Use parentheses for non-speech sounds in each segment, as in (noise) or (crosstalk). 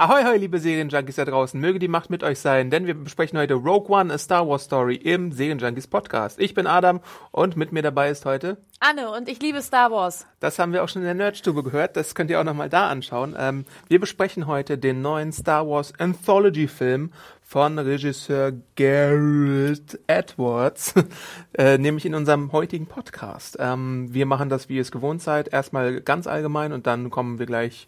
Ahoi, hoi, liebe Serienjunkies da draußen. Möge die Macht mit euch sein, denn wir besprechen heute Rogue One, a Star Wars Story im Serienjunkies Podcast. Ich bin Adam und mit mir dabei ist heute Anne und ich liebe Star Wars. Das haben wir auch schon in der Nerdstube gehört. Das könnt ihr auch nochmal da anschauen. Ähm, wir besprechen heute den neuen Star Wars Anthology Film von Regisseur Garrett Edwards, (laughs) äh, nämlich in unserem heutigen Podcast. Ähm, wir machen das, wie ihr es gewohnt seid, erstmal ganz allgemein und dann kommen wir gleich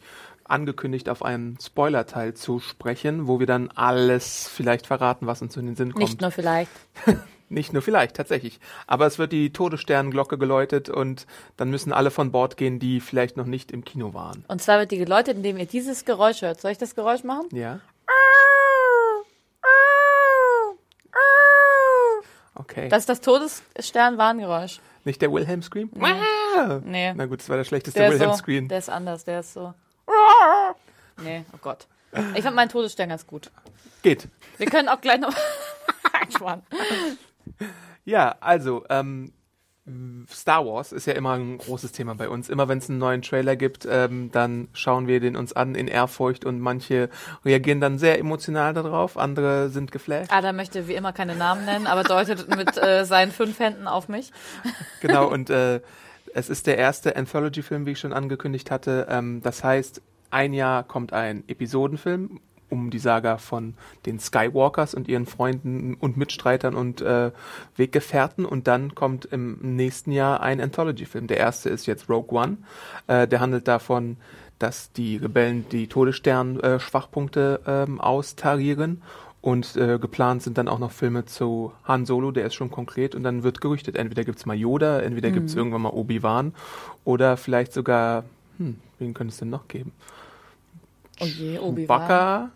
angekündigt, auf einen Spoiler-Teil zu sprechen, wo wir dann alles vielleicht verraten, was uns in den Sinn kommt. Nicht nur vielleicht. (laughs) Nicht nur vielleicht, tatsächlich. Aber es wird die Todessternglocke geläutet und dann müssen alle von Bord gehen, die vielleicht noch nicht im Kino waren. Und zwar wird die geläutet, indem ihr dieses Geräusch hört. Soll ich das Geräusch machen? Ja. Okay. Das ist das Todesstern-Warngeräusch. nicht der Wilhelm Scream? Nee. Na gut, das war der schlechteste Der Wilhelm so, Scream. der ist anders, der ist so. Nee, oh Gott. Ich fand meinen Todesstern ganz gut. Geht. Wir können auch gleich noch. (laughs) Schwan. Ja, also, ähm, Star Wars ist ja immer ein großes Thema bei uns. Immer wenn es einen neuen Trailer gibt, ähm, dann schauen wir den uns an in Ehrfurcht und manche reagieren dann sehr emotional darauf, andere sind geflasht. Adam möchte wie immer keine Namen nennen, aber deutet mit äh, seinen fünf Händen auf mich. Genau, (laughs) und äh, es ist der erste Anthology-Film, wie ich schon angekündigt hatte. Ähm, das heißt, ein Jahr kommt ein Episodenfilm um die Saga von den Skywalkers und ihren Freunden und Mitstreitern und äh, Weggefährten und dann kommt im nächsten Jahr ein Anthology-Film. Der erste ist jetzt Rogue One. Äh, der handelt davon, dass die Rebellen die Todesstern-Schwachpunkte ähm, austarieren und äh, geplant sind dann auch noch Filme zu Han Solo, der ist schon konkret und dann wird gerüchtet, entweder gibt's mal Yoda, entweder gibt's irgendwann mal Obi-Wan oder vielleicht sogar, hm, wen könnte es denn noch geben? Oh je, Obi-Wan.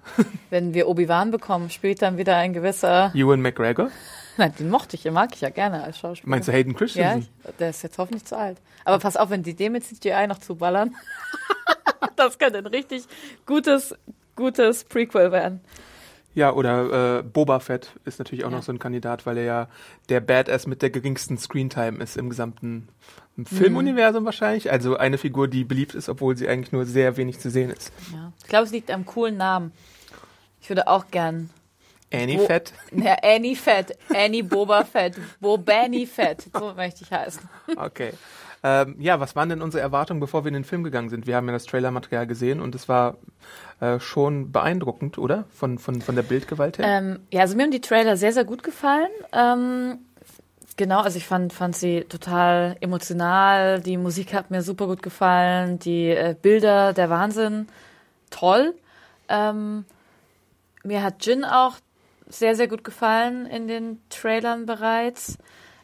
Wenn wir Obi-Wan bekommen, spielt dann wieder ein gewisser. Ewan McGregor. Nein, den mochte ich, den mag ich ja gerne als Schauspieler. Meinst du Hayden Ja, Christensen? ich, der ist jetzt hoffentlich zu alt. Aber pass auf, wenn die dem mit CGI noch zuballern, (laughs) das könnte ein richtig gutes, gutes Prequel werden. Ja, oder äh, Boba Fett ist natürlich auch Ja. noch so ein Kandidat, weil er ja der Badass mit der geringsten Screentime ist im gesamten Filmuniversum wahrscheinlich. Also eine Figur, die beliebt ist, obwohl sie eigentlich nur sehr wenig zu sehen ist. Ja. Ich glaube, es liegt am coolen Namen. Ich würde auch gern. Annie Wo- Fett. (laughs) Ja, Annie Fett, Annie Boba Fett, Bobani Fett, so (laughs) möchte ich heißen. Okay. Ähm, ja, was waren denn unsere Erwartungen, bevor wir in den Film gegangen sind? Wir haben ja das Trailermaterial gesehen und es war äh, schon beeindruckend, oder? Von, von, von der Bildgewalt her. Ähm, ja, also mir haben die Trailer sehr, sehr gut gefallen. Ähm, genau, also ich fand, fand sie total emotional. Die Musik hat mir super gut gefallen. Die äh, Bilder, der Wahnsinn, toll. Ähm, mir hat Jin auch sehr, sehr gut gefallen in den Trailern bereits.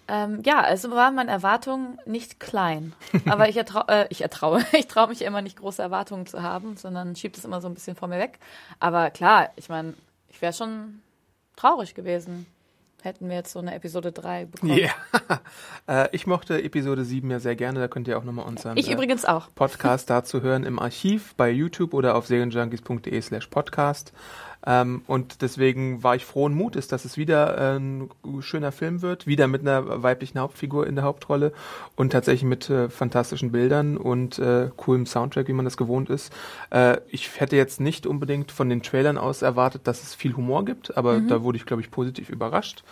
Ähm, ja, also waren meine Erwartungen nicht klein. (laughs) Aber ich, ertrau äh, ich ertraue, (laughs) ich traue mich immer nicht große Erwartungen zu haben, sondern schiebe es immer so ein bisschen vor mir weg. Aber klar, ich meine, ich wäre schon traurig gewesen, hätten wir jetzt so eine Episode 3 bekommen. Ja. (laughs) äh, ich mochte Episode 7 ja sehr gerne, da könnt ihr auch nochmal unseren Ich äh, übrigens auch. Podcast dazu hören im Archiv bei YouTube oder auf serienjunkies.de slash podcast. Ähm, und deswegen war ich frohen Mutes, dass es wieder äh, ein schöner Film wird, wieder mit einer weiblichen Hauptfigur in der Hauptrolle und tatsächlich mit äh, fantastischen Bildern und äh, coolem Soundtrack, wie man das gewohnt ist. Äh, ich hätte jetzt nicht unbedingt von den Trailern aus erwartet, dass es viel Humor gibt, aber da wurde ich, glaube ich, positiv überrascht.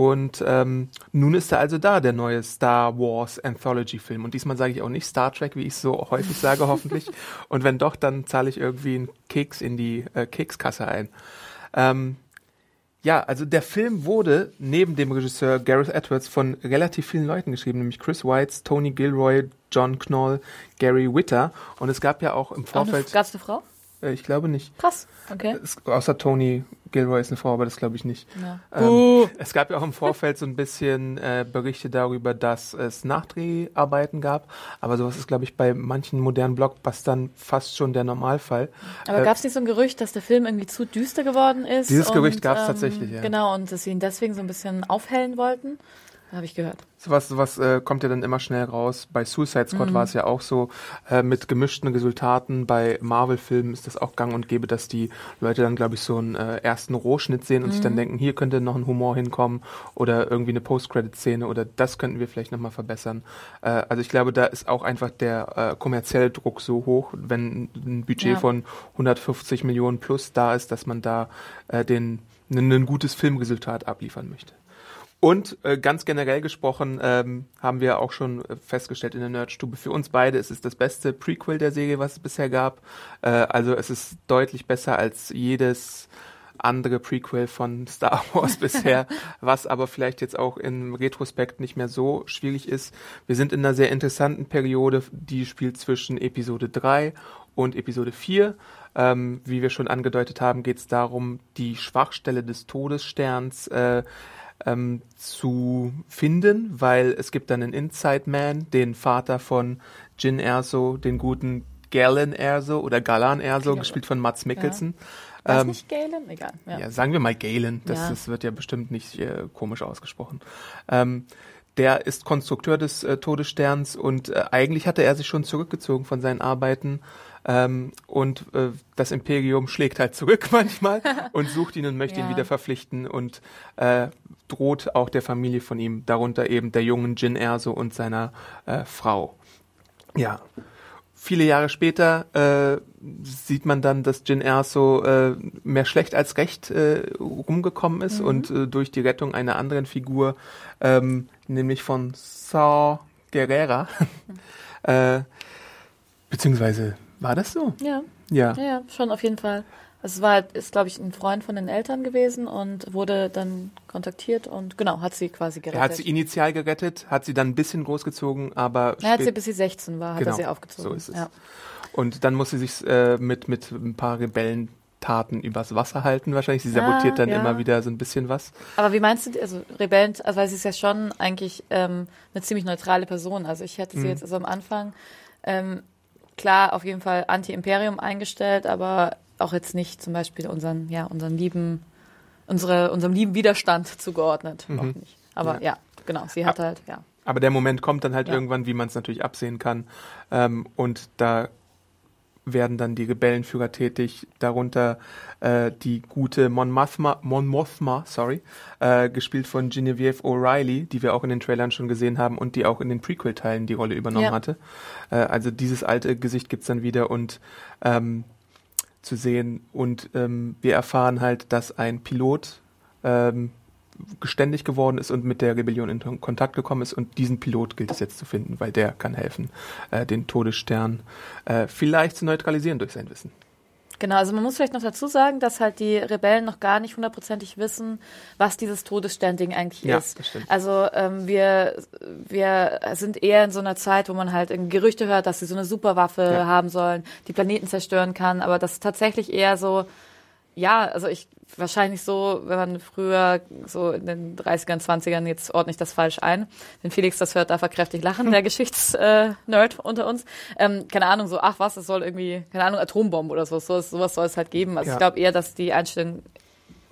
Und ähm, nun ist er also da, der neue Star Wars Anthology-Film. Und diesmal sage ich auch nicht Star Trek, wie ich so häufig sage, hoffentlich. (laughs) Und wenn doch, dann zahle ich irgendwie einen Keks in die äh, Kekskasse ein. Ähm, ja, also der Film wurde neben dem Regisseur Gareth Edwards von relativ vielen Leuten geschrieben, nämlich Chris Weitz, Tony Gilroy, John Knoll, Gary Witter. Und es gab ja auch im Vorfeld. gab's eine Frau? Äh, ich glaube nicht. Krass, okay. Es, außer Tony Gilroy ist eine Frau, aber das glaube ich nicht. Ja. Ähm, Uh. es gab ja auch im Vorfeld so ein bisschen äh, Berichte darüber, dass es Nachdreharbeiten gab, aber sowas ist, glaube ich, bei manchen modernen Blockbustern fast schon der Normalfall. Aber Äh, gab es nicht so ein Gerücht, dass der Film irgendwie zu düster geworden ist? Dieses und, Gerücht gab's tatsächlich, ja. Genau, und dass sie ihn deswegen so ein bisschen aufhellen wollten? Habe ich gehört. Sowas, sowas äh, kommt ja dann immer schnell raus. Bei Suicide Squad Mhm. war es ja auch so, äh, mit gemischten Resultaten. Bei Marvel-Filmen ist das auch gang und gäbe, dass die Leute dann, glaube ich, so einen äh, ersten Rohschnitt sehen und sich Mhm. dann denken, hier könnte noch ein Humor hinkommen oder irgendwie eine Post-Credit-Szene oder das könnten wir vielleicht nochmal verbessern. Äh, also ich glaube, da ist auch einfach der äh, kommerzielle Druck so hoch, wenn ein Budget Ja. von 150 Millionen plus da ist, dass man da äh, den, ein gutes Filmresultat abliefern möchte. Und äh, ganz generell gesprochen ähm, haben wir auch schon äh, festgestellt in der Nerdstube, für uns beide ist es das beste Prequel der Serie, was es bisher gab. Äh, also es ist deutlich besser als jedes andere Prequel von (laughs) Star Wars bisher, (laughs) was aber vielleicht jetzt auch im Retrospekt nicht mehr so schwierig ist. Wir sind in einer sehr interessanten Periode, die spielt zwischen Episode 3 und Episode 4. Ähm, wie wir schon angedeutet haben, geht es darum, die Schwachstelle des Todessterns äh, ähm, zu finden, weil es gibt dann einen Inside Man, den Vater von Jin Erso, den guten Galen Erso oder Galan Erso, Klingt gespielt von Mats Mikkelsen. Es Ähm, nicht Galen? Egal. Ja. ja, sagen wir mal Galen. Das, Ja. das wird ja bestimmt nicht äh, komisch ausgesprochen. Ähm, der ist Konstrukteur des äh, Todessterns und äh, eigentlich hatte er sich schon zurückgezogen von seinen Arbeiten. Ähm, und äh, das Imperium schlägt halt zurück (laughs) manchmal (laughs) und sucht ihn und möchte ihn Ja. wieder verpflichten und äh, droht auch der Familie von ihm, darunter eben der jungen Jin Erso und seiner äh, Frau. Ja, viele Jahre später äh, sieht man dann, dass Jin Erso äh, mehr schlecht als recht äh, rumgekommen ist und äh, durch die Rettung einer anderen Figur, ähm, nämlich von Saw Gerrera, (laughs) äh, beziehungsweise war das so? ja. Ja. Ja, ja, schon auf jeden Fall. Also es war, halt- ist glaube ich ein Freund von den Eltern gewesen und wurde dann kontaktiert und genau, hat sie quasi gerettet. Er hat sie initial gerettet, hat sie dann ein bisschen großgezogen, aber er hat sie bis sie 16 war, hat Genau, er sie aufgezogen. so ist es. Ja. und dann muss sie sich äh, mit mit ein paar Rebellentaten übers Wasser halten wahrscheinlich. Sie sabotiert Ah, dann ja. immer wieder so ein bisschen was. Aber wie meinst du, also Rebellen, also weil sie ist ja schon eigentlich ähm, eine ziemlich neutrale Person. Also ich hätte sie Mhm. jetzt also am Anfang ähm, klar auf jeden Fall Anti-Imperium eingestellt, aber auch jetzt nicht zum Beispiel unseren, ja, unseren lieben, unsere, unserem lieben Widerstand zugeordnet. Auch Mhm. nicht. Aber Ja. ja. genau, sie hat halt, ja. Aber der Moment kommt dann halt Ja. irgendwann, wie man es natürlich absehen kann. Ähm, und da werden dann die Rebellenführer tätig, darunter äh, die gute Mon Mothma, Mon Mothma sorry, äh, gespielt von Genevieve O'Reilly, die wir auch in den Trailern schon gesehen haben und die auch in den Prequel-Teilen die Rolle übernommen Ja. hatte. Äh, also dieses alte Gesicht gibt's dann wieder und ähm, zu sehen. Und ähm, wir erfahren halt, dass ein Pilot ähm, geständig geworden ist und mit der Rebellion in Kontakt gekommen ist und diesen Pilot gilt es jetzt zu finden, weil der kann helfen, äh, den Todesstern äh, vielleicht zu neutralisieren durch sein Wissen. Genau, also man muss vielleicht noch dazu sagen, dass halt die Rebellen noch gar nicht hundertprozentig wissen, was dieses Todessternding eigentlich Ja, ist. das stimmt. Also ähm, wir, wir sind eher in so einer Zeit, wo man halt Gerüchte hört, dass sie so eine Superwaffe Ja. haben sollen, die Planeten zerstören kann, aber das ist tatsächlich eher so, ja, also ich wahrscheinlich so, wenn man früher so in den 30ern, 20ern, jetzt ordne ich das falsch ein, wenn Felix das hört, darf er kräftig lachen, der (laughs) Geschichtsnerd Nerd unter uns. Ähm, keine Ahnung, so, ach was, es soll irgendwie, keine Ahnung, Atombomben oder so, so sowas soll es halt geben. Also Ja. ich glaube eher, dass die Einstellung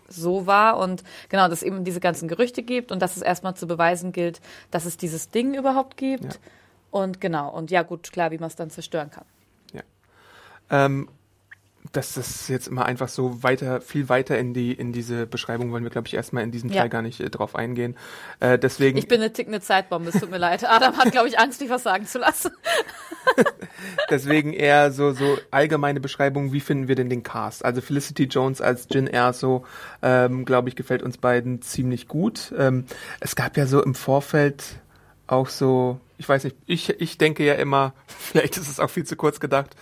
so war und genau, dass es eben diese ganzen Gerüchte gibt und dass es erstmal zu beweisen gilt, dass es dieses Ding überhaupt gibt. Ja. Und genau, und ja gut, klar, wie man es dann zerstören kann. Ähm, dass das jetzt immer einfach so weiter, viel weiter in die in diese Beschreibung wollen wir, glaube ich, erstmal in diesem Ja. Teil gar nicht äh, drauf eingehen. Äh, deswegen Ich bin eine tickende Zeitbombe, es tut mir leid. Adam hat, glaube ich, Angst, mich was sagen zu lassen. (laughs) Deswegen eher so, so allgemeine Beschreibung, wie finden wir denn den Cast? Also Felicity Jones als Jin Erso, ähm, glaube ich, gefällt uns beiden ziemlich gut. Ähm, es gab ja so im Vorfeld auch so, ich weiß nicht, ich, ich denke ja immer, (laughs) vielleicht ist es auch viel zu kurz gedacht,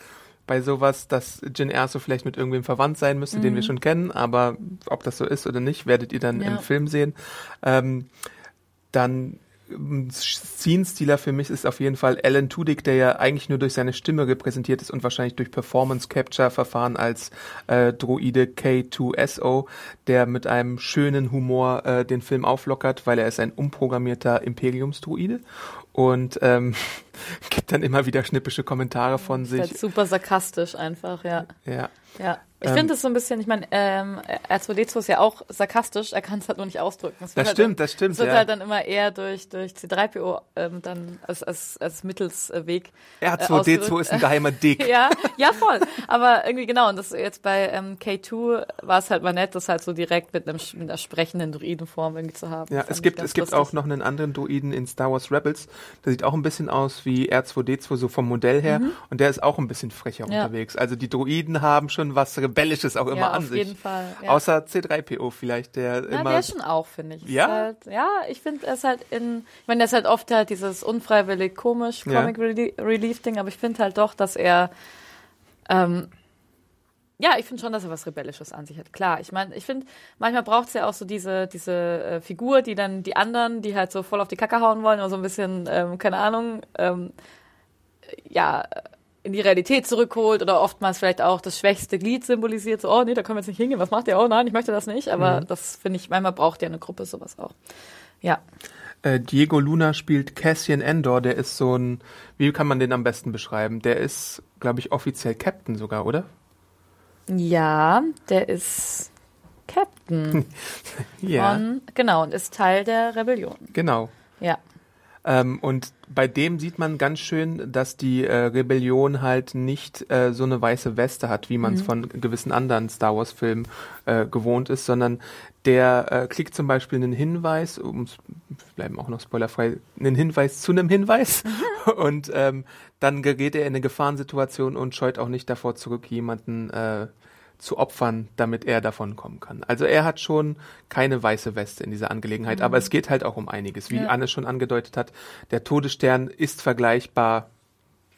bei sowas, dass Jin Erso vielleicht mit irgendwem verwandt sein müsste, den wir schon kennen, aber ob das so ist oder nicht, werdet ihr dann Ja. im Film sehen. Ähm, dann Scene-Stealer für mich ist auf jeden Fall Alan Tudyk, der ja eigentlich nur durch seine Stimme repräsentiert ist und wahrscheinlich durch Performance-Capture-Verfahren als äh, Droide K2SO, der mit einem schönen Humor äh, den Film auflockert, weil er ist ein umprogrammierter Imperiumsdroide und ähm, (laughs) gibt dann immer wieder schnippische Kommentare von sich. Halt super sarkastisch einfach, ja. Ja. Ja. Ich finde es so ein bisschen, ich meine, ähm, R2D2 ist ja auch sarkastisch, er kann es halt nur nicht ausdrücken. Das, das halt stimmt, dann, das stimmt. Es wird ja. halt dann immer eher durch, durch C3PO ähm, dann als, als, als Mittelsweg. Äh, R2D2 ist ein geheimer Dick. (laughs) ja, ja, voll. Aber irgendwie genau, und das jetzt bei ähm, K2 war es halt mal nett, das halt so direkt mit, einem, mit einer sprechenden Druidenform irgendwie zu haben. Ja, es gibt, es gibt auch noch einen anderen Druiden in Star Wars Rebels, der sieht auch ein bisschen aus wie R2D2, so vom Modell her, mhm. und der ist auch ein bisschen frecher ja. unterwegs. Also die Druiden haben schon was Rebellisches auch immer ja, an auf sich. jeden Fall. Ja. Außer C3PO vielleicht, der ja, immer. der schon auch, finde ich. Ja? Halt, ja, ich finde es halt in, ich meine, der ist halt oft halt dieses unfreiwillig komisch Comic Relief Ding, aber ich finde halt doch, dass er, ähm, ja, ich finde schon, dass er was Rebellisches an sich hat. Klar, ich meine, ich finde, manchmal braucht es ja auch so diese, diese äh, Figur, die dann die anderen, die halt so voll auf die Kacke hauen wollen, oder so ein bisschen, ähm, keine Ahnung, ähm, ja, in die Realität zurückholt oder oftmals vielleicht auch das schwächste Glied symbolisiert, so, oh nee, da können wir jetzt nicht hingehen, was macht ihr? Oh nein, ich möchte das nicht. Aber mhm. das finde ich, manchmal braucht ja eine Gruppe sowas auch. Ja. Äh, Diego Luna spielt Cassian Endor, der ist so ein, wie kann man den am besten beschreiben? Der ist, glaube ich, offiziell Captain sogar, oder? Ja, der ist Captain. (laughs) ja. Von, genau, und ist Teil der Rebellion. Genau. Ja. Ähm, und bei dem sieht man ganz schön, dass die äh, Rebellion halt nicht äh, so eine weiße Weste hat, wie man es mhm. von gewissen anderen Star Wars-Filmen äh, gewohnt ist, sondern der äh, klickt zum Beispiel einen Hinweis, um bleiben auch noch spoilerfrei, einen Hinweis zu einem Hinweis mhm. (laughs) und ähm, dann gerät er in eine Gefahrensituation und scheut auch nicht davor zurück, jemanden äh, zu opfern, damit er davon kommen kann. Also er hat schon keine weiße Weste in dieser Angelegenheit, mhm. aber es geht halt auch um einiges. Wie ja. Anne schon angedeutet hat, der Todesstern ist vergleichbar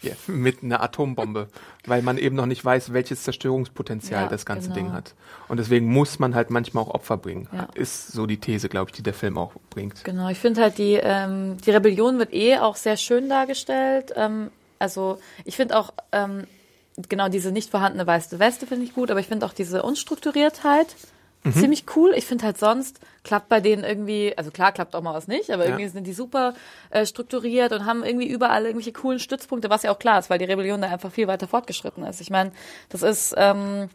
yeah, mit einer Atombombe, weil man eben noch nicht weiß, welches Zerstörungspotenzial ja, das ganze genau. Ding hat. Und deswegen muss man halt manchmal auch Opfer bringen. Ja. Ist so die These, glaube ich, die der Film auch bringt. Genau, ich finde halt die, ähm, die Rebellion wird eh auch sehr schön dargestellt. Ähm, also ich finde auch, ähm, genau diese nicht vorhandene weiße Weste finde ich gut, aber ich finde auch diese Unstrukturiertheit mhm. ziemlich cool. Ich finde halt sonst klappt bei denen irgendwie, also klar klappt auch mal was nicht, aber ja. irgendwie sind die super äh, strukturiert und haben irgendwie überall irgendwelche coolen Stützpunkte, was ja auch klar ist, weil die Rebellion da einfach viel weiter fortgeschritten ist. Ich meine, das ist, ähm,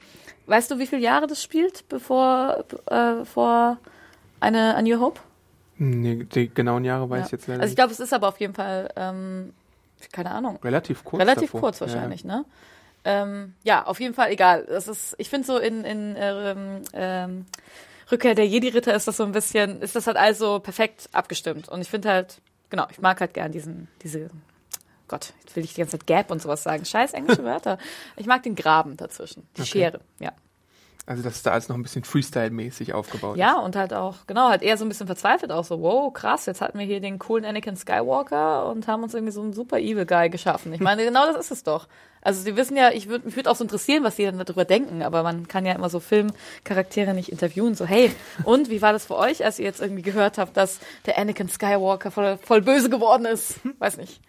weißt du, wie viele Jahre das spielt, bevor äh, vor eine A New Hope? Nee, die genauen Jahre weiß ja. ich jetzt leider Also ich glaube, es ist aber auf jeden Fall, ähm, keine Ahnung. Relativ kurz. Relativ davor. kurz wahrscheinlich, ja. ne? Ähm, ja, auf jeden Fall egal. Das ist, ich finde so in, in ähm, ähm, Rückkehr der Jedi-Ritter ist das so ein bisschen, ist das halt also perfekt abgestimmt. Und ich finde halt, genau, ich mag halt gern diesen, diese, Gott, jetzt will ich die ganze Zeit Gap und sowas sagen. Scheiß englische (laughs) Wörter. Ich mag den Graben dazwischen, die okay. Schere, ja. Also, dass da alles noch ein bisschen Freestyle-mäßig aufgebaut ja, ist. Ja, und halt auch, genau, halt eher so ein bisschen verzweifelt auch so, wow, krass, jetzt hatten wir hier den coolen Anakin Skywalker und haben uns irgendwie so einen super Evil Guy geschaffen. Ich meine, genau das ist es doch. Also, sie wissen ja, ich würde mich würde auch so interessieren, was sie dann darüber denken, aber man kann ja immer so Filmcharaktere nicht interviewen, so, hey, und wie war das für euch, als ihr jetzt irgendwie gehört habt, dass der Anakin Skywalker voll, voll böse geworden ist? Weiß nicht.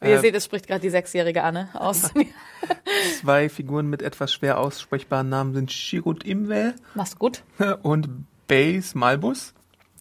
Wie ihr äh, seht, es spricht gerade die sechsjährige Anne aus. (laughs) Zwei Figuren mit etwas schwer aussprechbaren Namen sind Shirut Imwe. Machst gut. (laughs) Und Base Malbus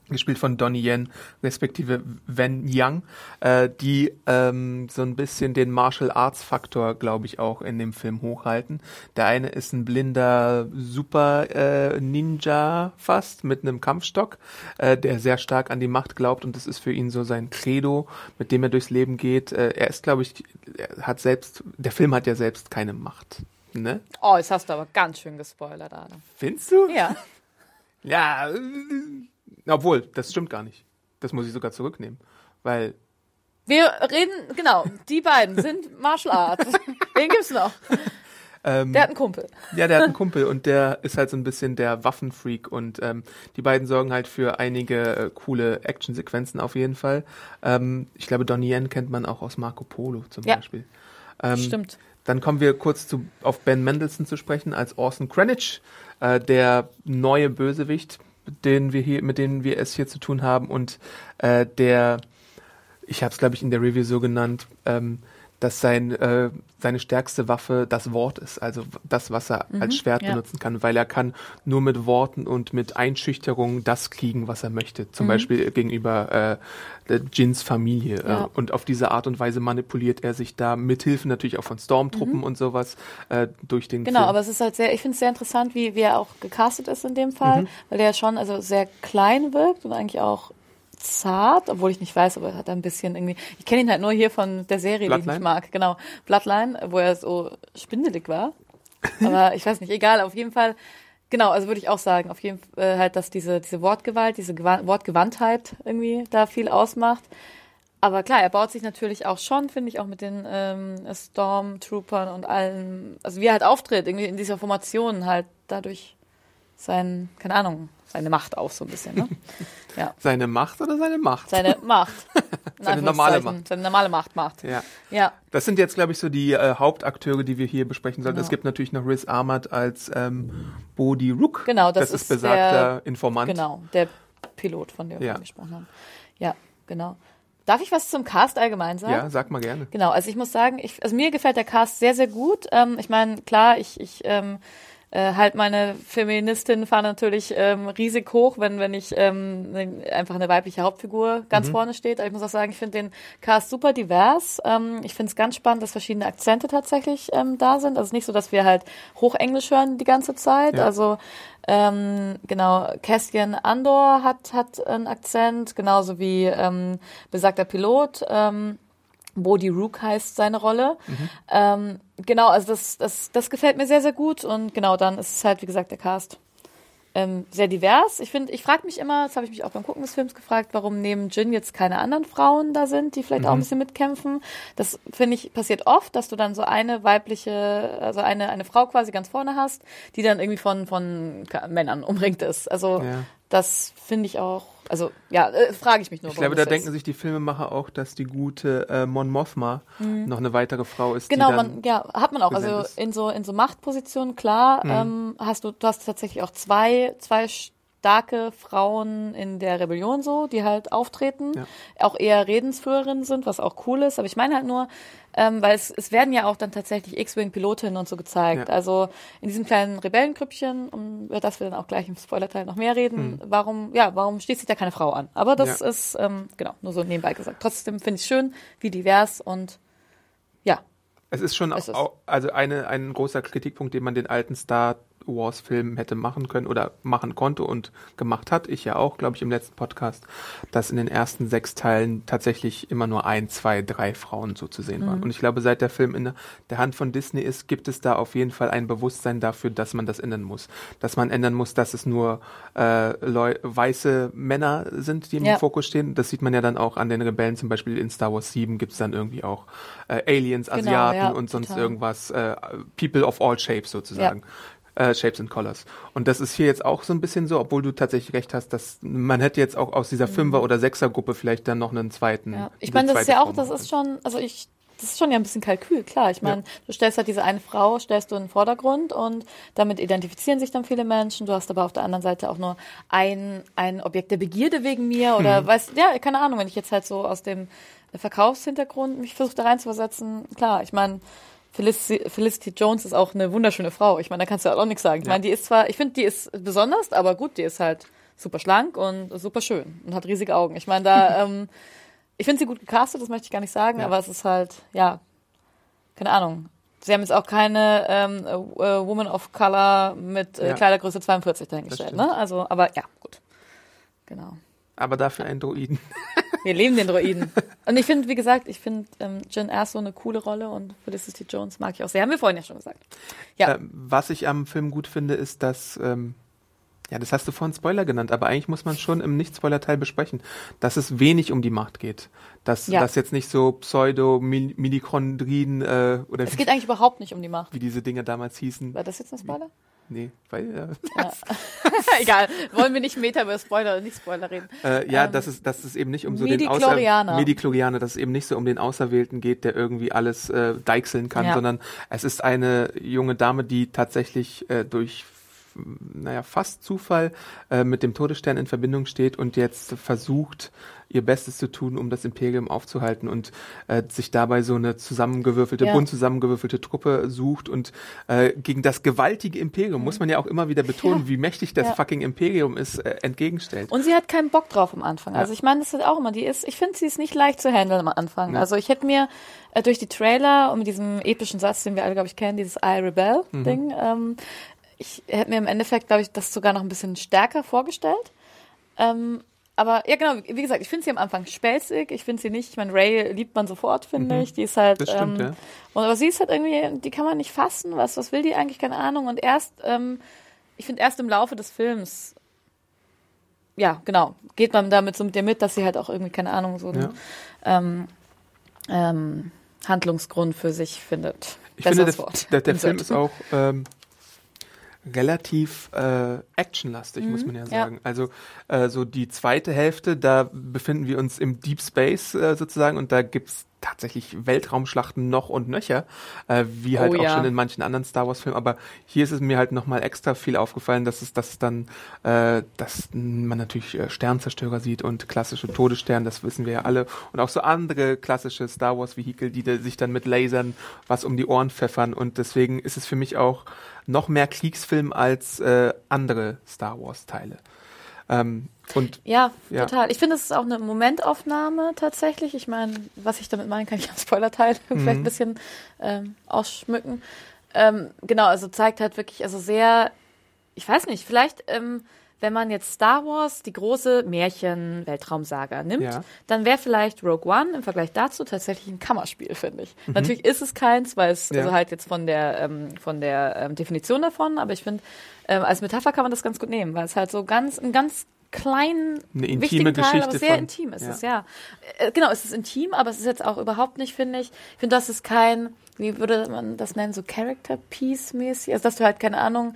gespielt von Donnie Yen, respektive Wen Yang, äh, die ähm, so ein bisschen den Martial Arts Faktor, glaube ich, auch in dem Film hochhalten. Der eine ist ein blinder Super äh, Ninja fast mit einem Kampfstock, äh, der sehr stark an die Macht glaubt und das ist für ihn so sein Credo, mit dem er durchs Leben geht. Äh, er ist, glaube ich, er hat selbst, der Film hat ja selbst keine Macht. Ne? Oh, jetzt hast du aber ganz schön gespoilert, Adam. Findest du? Ja. Ja, obwohl, das stimmt gar nicht. Das muss ich sogar zurücknehmen. Weil. Wir reden, genau, die beiden sind Martial Arts. (laughs) Wen gibt's noch? Ähm, der hat einen Kumpel. Ja, der hat einen (laughs) Kumpel und der ist halt so ein bisschen der Waffenfreak und ähm, die beiden sorgen halt für einige äh, coole Actionsequenzen auf jeden Fall. Ähm, ich glaube, Donnie Yen kennt man auch aus Marco Polo zum ja, Beispiel. Ähm, stimmt. Dann kommen wir kurz zu, auf Ben Mendelssohn zu sprechen als Orson Krennic, äh, der neue Bösewicht den wir hier, mit denen wir es hier zu tun haben und äh, der ich habe es, glaube ich, in der Review so genannt, ähm, dass sein, äh, seine stärkste Waffe das Wort ist, also das, was er Mhm, als Schwert ja. benutzen kann, weil er kann nur mit Worten und mit Einschüchterung das kriegen, was er möchte. Mhm. Zum Beispiel gegenüber äh, Jins Familie. Ja. Äh, und auf diese Art und Weise manipuliert er sich da mithilfe natürlich auch von Stormtruppen und sowas äh, durch den Mhm. Genau, Film. aber es ist halt sehr, ich finde es sehr interessant, wie, wie er auch gecastet ist in dem Fall, weil der schon also sehr klein wirkt und eigentlich auch zart, obwohl ich nicht weiß, aber er hat ein bisschen irgendwie, ich kenne ihn halt nur hier von der Serie, die ich Bloodline? nicht mag, genau, Bloodline, wo er so spindelig war, (laughs) aber ich weiß nicht, egal, auf jeden Fall, genau, also würde ich auch sagen, auf jeden Fall halt, dass diese, diese Wortgewalt, diese Gewa Wortgewandtheit irgendwie da viel ausmacht, aber klar, er baut sich natürlich auch schon, finde ich, auch mit den ähm, Stormtroopern und allen, also wie er halt auftritt, irgendwie in dieser Formation halt dadurch sein, keine Ahnung, seine Macht auf so ein bisschen, ne? (laughs) Ja, Seine Macht oder seine Macht? seine (laughs) Macht. In Seine normale. Macht. Seine normale Macht macht. ja. Ja, Das sind jetzt, glaube ich, so die äh, Hauptakteure, die wir hier besprechen sollten. Genau. Es gibt natürlich noch Riz Ahmad als ähm, Bodhi Rook. Genau, das ist ist besagter der- Informant. genau, der Pilot, von dem wir Ja. vorhin gesprochen haben. Ja, genau. Darf ich was zum Cast allgemein sagen? Ja, sag mal gerne. Genau, also ich muss sagen, ich, also mir gefällt der Cast sehr, sehr gut. Ähm, ich meine, klar, ich, ich ähm, äh, halt meine Feministin fahre natürlich ähm, riesig hoch, wenn, wenn ich ähm, ne- einfach eine weibliche Hauptfigur ganz vorne steht. Aber ich muss auch sagen, ich finde den Cast super divers. Ähm, ich finde es ganz spannend, dass verschiedene Akzente tatsächlich ähm, da sind. Also es ist nicht so, dass wir halt Hochenglisch hören die ganze Zeit. Ja. Also ähm, genau, Castian Andor hat, hat einen Akzent, genauso wie ähm, besagter Pilot. Ähm, Bodhi Rook heißt seine Rolle. Ähm, genau, also das, das, das gefällt mir sehr, sehr gut. Und genau, dann ist es halt, wie gesagt, der Cast ähm, sehr divers. Ich finde, ich frage mich immer, das habe ich mich auch beim Gucken des Films gefragt, warum neben Jin jetzt keine anderen Frauen da sind, die vielleicht auch ein bisschen mitkämpfen. Das finde ich passiert oft, dass du dann so eine weibliche, also eine eine Frau quasi ganz vorne hast, die dann irgendwie von von Männern umringt ist. Also Ja. Das finde ich auch, also ja, äh, frage ich mich nur. Ich glaube, da denken sich die Filmemacher auch, dass die gute äh, Mon Mothma noch eine weitere Frau ist. Genau, man, ja, hat man auch. Also ist. in so in so Machtpositionen, klar, ähm, hast du, du hast tatsächlich auch zwei, zwei starke Frauen in der Rebellion so, die halt auftreten, Ja. auch eher Redensführerinnen sind, was auch cool ist. Aber ich meine halt nur, ähm, weil es, es werden ja auch dann tatsächlich X-Wing-Pilotinnen und so gezeigt. Ja. Also in diesem kleinen Rebellengrüppchen, um über das wir dann auch gleich im Spoilerteil noch mehr reden, warum, ja, warum schließt sich da keine Frau an? Aber das Ja. ist, ähm, genau, nur so nebenbei gesagt. Trotzdem finde ich schön, wie divers und ja, Es ist schon Es ist- auch, also eine, ein großer Kritikpunkt, den man den alten Star Wars-Film hätte machen können oder machen konnte und gemacht hat. Ich ja auch, glaube ich, im letzten Podcast, dass in den ersten sechs Teilen tatsächlich immer nur ein, zwei, drei Frauen so zu sehen waren. Und ich glaube, seit der Film in der Hand von Disney ist, gibt es da auf jeden Fall ein Bewusstsein dafür, dass man das ändern muss. Dass man ändern muss, dass es nur äh, weiße Männer sind, die im Ja. Fokus stehen. Das sieht man ja dann auch an den Rebellen, zum Beispiel in Star Wars 7 gibt es dann irgendwie auch äh, Aliens, Genau, Asiaten ja, und sonst total. irgendwas, äh, People of all shapes sozusagen. Äh, shapes and Colors. Und das ist hier jetzt auch so ein bisschen so, obwohl du tatsächlich recht hast, dass man hätte jetzt auch aus dieser Fünfer- oder Sechser-Gruppe vielleicht dann noch einen zweiten. Mhm. Ja. Ich eine meine, das ist ja auch, das machen ist schon, also ich, das ist schon ja ein bisschen Kalkül, klar. Ich meine, du stellst halt diese eine Frau, stellst du in den Vordergrund und damit identifizieren sich dann viele Menschen. Du hast aber auf der anderen Seite auch nur ein, ein Objekt der Begierde wegen mir oder Mhm. weißt, ja, keine Ahnung, wenn ich jetzt halt so aus dem Verkaufshintergrund mich versuche da reinzuversetzen, klar, ich meine, Felicity, Felicity Jones ist auch eine wunderschöne Frau. Ich meine, da kannst du halt auch nichts sagen. Ich Ja. meine, die ist zwar, ich finde, die ist besonders, aber gut, die ist halt super schlank und super schön und hat riesige Augen. Ich meine, da, (laughs) ähm, ich finde sie gut gecastet, das möchte ich gar nicht sagen, Ja. aber es ist halt, ja, keine Ahnung. Sie haben jetzt auch keine ähm, äh, äh, Woman of Color mit äh, Ja. Kleidergröße 42 dahingestellt, ne? Also, aber ja, gut. Genau. Aber dafür ein Droiden. Wir leben den Droiden. Und ich finde, wie gesagt, ich finde ähm, Jen Erso eine coole Rolle und Felicity Jones mag ich auch sehr. Haben wir vorhin ja schon gesagt. Ja. Ähm, was ich am Film gut finde, ist, dass, ähm, ja, das hast du vorhin Spoiler genannt, aber eigentlich muss man schon im Nicht-Spoiler-Teil besprechen, dass es wenig um die Macht geht. Dass Ja. das jetzt nicht so Pseudo-Mitochondrien äh, oder Es wie, geht eigentlich überhaupt nicht um die Macht. wie diese Dinge damals hießen. War das jetzt ein Spoiler? Nee, weil, äh, (laughs) (laughs) Egal. Wollen wir nicht Meta über Spoiler oder nicht Spoiler reden? Äh, ja, Ähm, dass es, dass es eben nicht um so den Midichlorianer. Midichlorianer, dass es eben nicht so um den Auserwählten geht, der irgendwie alles äh, deichseln kann, Ja. sondern es ist eine junge Dame, die tatsächlich äh, durch naja, fast Zufall äh, mit dem Todesstern in Verbindung steht und jetzt versucht, ihr Bestes zu tun, um das Imperium aufzuhalten und äh, sich dabei so eine zusammengewürfelte, Ja. bunt zusammengewürfelte Truppe sucht und äh, gegen das gewaltige Imperium, muss man ja auch immer wieder betonen, Ja. wie mächtig das Ja. fucking Imperium ist, äh, entgegenstellt. Und sie hat keinen Bock drauf am Anfang. Also ich meine, das ist auch immer, die ist, ich finde, sie ist nicht leicht zu handeln am Anfang. Also ich hätte mir äh, durch die Trailer und mit diesem epischen Satz, den wir alle, glaube ich, kennen, dieses I Rebel Mhm. Ähm, ich hätte mir im Endeffekt, glaube ich, das sogar noch ein bisschen stärker vorgestellt. Ähm, aber ja, genau, wie gesagt, ich finde sie am Anfang spelzig. Ich finde sie nicht, ich meine, Ray liebt man sofort, finde Mhm. ich. Die ist halt. Das stimmt, ähm, ja. und, aber sie ist halt irgendwie, die kann man nicht fassen. Was, was will die eigentlich? Keine Ahnung. Und erst, ähm, ich finde, erst im Laufe des Films, ja, genau, geht man damit so mit ihr mit, dass sie halt auch irgendwie, keine Ahnung, so einen ähm, ähm, Handlungsgrund für sich findet. Ich finde, der, der, der. Film ist auch ähm, relativ äh, actionlastig, muss man ja Mhm, ja. sagen. Also äh, so die zweite Hälfte, da befinden wir uns im Deep Space äh, sozusagen und da gibt's tatsächlich Weltraumschlachten noch und nöcher, äh, wie halt Oh, auch ja. schon in manchen anderen Star Wars Filmen. Aber hier ist es mir halt nochmal extra viel aufgefallen, dass es, dass es dann, äh, dass man natürlich äh, Sternzerstörer sieht und klassische Todesstern, das wissen wir ja alle. Und auch so andere klassische Star Wars Vehikel, die da, sich dann mit Lasern was um die Ohren pfeffern. Und deswegen ist es für mich auch noch mehr Kriegsfilm als äh, andere Star Wars Teile. Ähm, und Ja, Ja. total. Ich finde, es ist auch eine Momentaufnahme tatsächlich. Ich meine, was ich damit meine, kann (laughs) ich am Spoilerteil vielleicht ein bisschen ähm, ausschmücken. Ähm, genau, also zeigt halt wirklich, also sehr, ich weiß nicht, vielleicht, ähm, wenn man jetzt Star Wars, die große Märchen-Weltraumsaga nimmt, Ja. dann wäre vielleicht Rogue One im Vergleich dazu tatsächlich ein Kammerspiel, finde ich. Natürlich ist es keins, weil es Mhm. Ja. also halt jetzt von der ähm, von der ähm, Definition davon, aber ich finde, ähm, als Metapher kann man das ganz gut nehmen, weil es halt so ganz ein ganz kleinen, Eine intime wichtigen Teil, aber Geschichte sehr von- intim ist ja. es, ja. Äh, genau, es ist intim, aber es ist jetzt auch überhaupt nicht, finde ich. Ich finde, das ist kein, wie würde man das nennen, so Character Piece mäßig, also dass du halt keine Ahnung.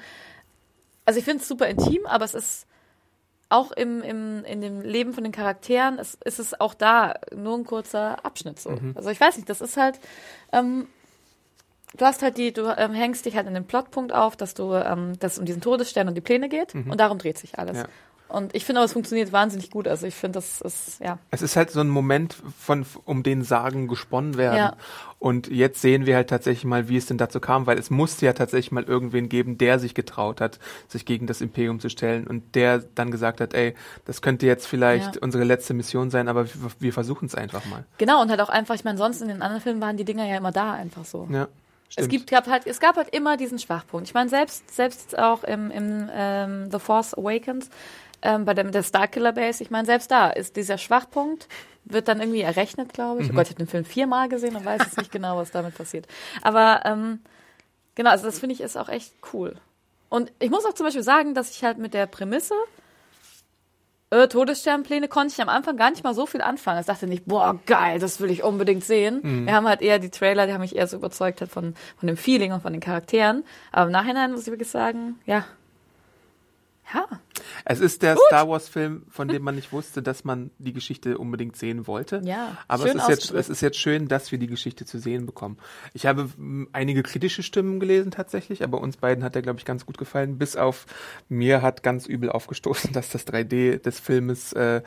Also ich finde es super intim, aber es ist auch im, im, in dem Leben von den Charakteren es, ist es auch da nur ein kurzer Abschnitt so. Mhm. Also ich weiß nicht, das ist halt, ähm, du hast halt die, du ähm, hängst dich halt in den Plotpunkt auf, dass du, ähm, dass es um diesen Todesstern und die Pläne geht und darum dreht sich alles. Mhm. Ja. Und ich finde aber, es funktioniert wahnsinnig gut. Also ich finde, das ist, ja. Es ist halt so ein Moment, von, um den Sagen gesponnen werden. Ja. Und jetzt sehen wir halt tatsächlich mal, wie es denn dazu kam, weil es musste ja tatsächlich mal irgendwen geben, der sich getraut hat, sich gegen das Imperium zu stellen und der dann gesagt hat, ey, das könnte jetzt vielleicht Ja. unsere letzte Mission sein, aber wir, wir versuchen es einfach mal. Genau, und halt auch einfach, ich meine, sonst in den anderen Filmen waren die Dinger ja immer da, einfach so. Ja. Es stimmt. gibt, gab halt, es gab halt immer diesen Schwachpunkt. Ich meine, selbst, selbst auch im, im ähm, The Force Awakens, ähm, bei der, mit der Starkiller Base, ich meine, selbst da ist dieser Schwachpunkt, wird dann irgendwie errechnet, glaube ich. Oh Gott, ich habe den Film viermal gesehen und weiß jetzt nicht genau, was damit passiert. Aber ähm, genau, also das finde ich ist auch echt cool. Und ich muss auch zum Beispiel sagen, dass ich halt mit der Prämisse, äh, Todessternpläne konnte ich am Anfang gar nicht mal so viel anfangen. Ich dachte nicht, boah, geil, das will ich unbedingt sehen. Mhm. Wir haben halt eher die Trailer, die haben mich eher so überzeugt halt von, von dem Feeling und von den Charakteren. Aber im Nachhinein muss ich wirklich sagen, ja. Ja. Es ist der Star Wars Film, von dem man nicht wusste, dass man die Geschichte unbedingt sehen wollte. Ja, Aber es ist, jetzt, es ist jetzt schön, dass wir die Geschichte zu sehen bekommen. Ich habe m, einige kritische Stimmen gelesen tatsächlich, aber uns beiden hat er, glaube ich, ganz gut gefallen. Bis auf mir hat ganz übel aufgestoßen, (laughs) dass das 3D des Filmes äh,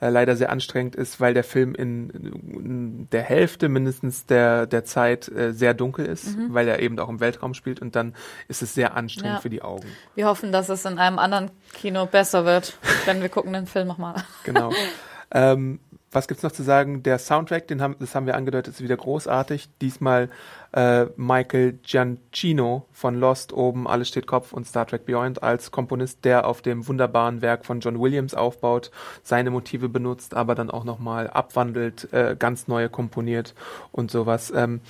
äh, leider sehr anstrengend ist, weil der Film in, in der Hälfte mindestens der, der Zeit äh, sehr dunkel ist, weil er eben auch im Weltraum spielt und dann ist es sehr anstrengend Mhm. Ja. für die Augen. Wir hoffen, dass es in einem anderen Kino besser wird, denn wir gucken den Film nochmal. Genau. ähm, was gibt's noch zu sagen? Der Soundtrack, den haben, das haben wir angedeutet, ist wieder großartig. Diesmal äh, Michael Giancino von Lost oben, Alles steht Kopf und Star Trek Beyond als Komponist, der auf dem wunderbaren Werk von John Williams aufbaut, seine Motive benutzt, aber dann auch nochmal abwandelt, äh, ganz neue komponiert und sowas. Ähm,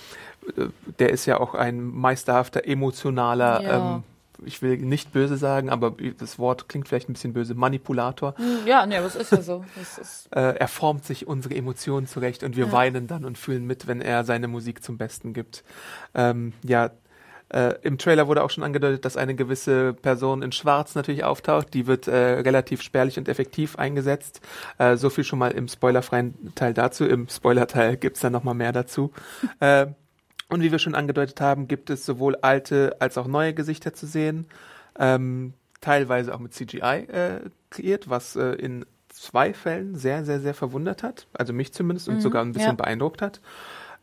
äh, der ist ja auch ein meisterhafter, emotionaler Ja. ähm, ich will nicht böse sagen, aber das Wort klingt vielleicht ein bisschen böse, Manipulator. Ja, nee, aber es ist ja so. Ist, Äh, er formt sich unsere Emotionen zurecht und wir Ja. weinen dann und fühlen mit, wenn er seine Musik zum Besten gibt. Ähm, ja, äh, im Trailer wurde auch schon angedeutet, dass eine gewisse Person in Schwarz natürlich auftaucht. Die wird äh, relativ spärlich und effektiv eingesetzt. Äh, so viel schon mal im spoilerfreien Teil dazu. Im Spoilerteil gibt's dann nochmal mehr dazu. (laughs) und wie wir schon angedeutet haben, gibt es sowohl alte als auch neue Gesichter zu sehen. Ähm, teilweise auch mit CGI äh, kreiert, was äh, in zwei Fällen sehr, sehr, sehr verwundert hat. Also mich zumindest und sogar ein bisschen ja. beeindruckt hat.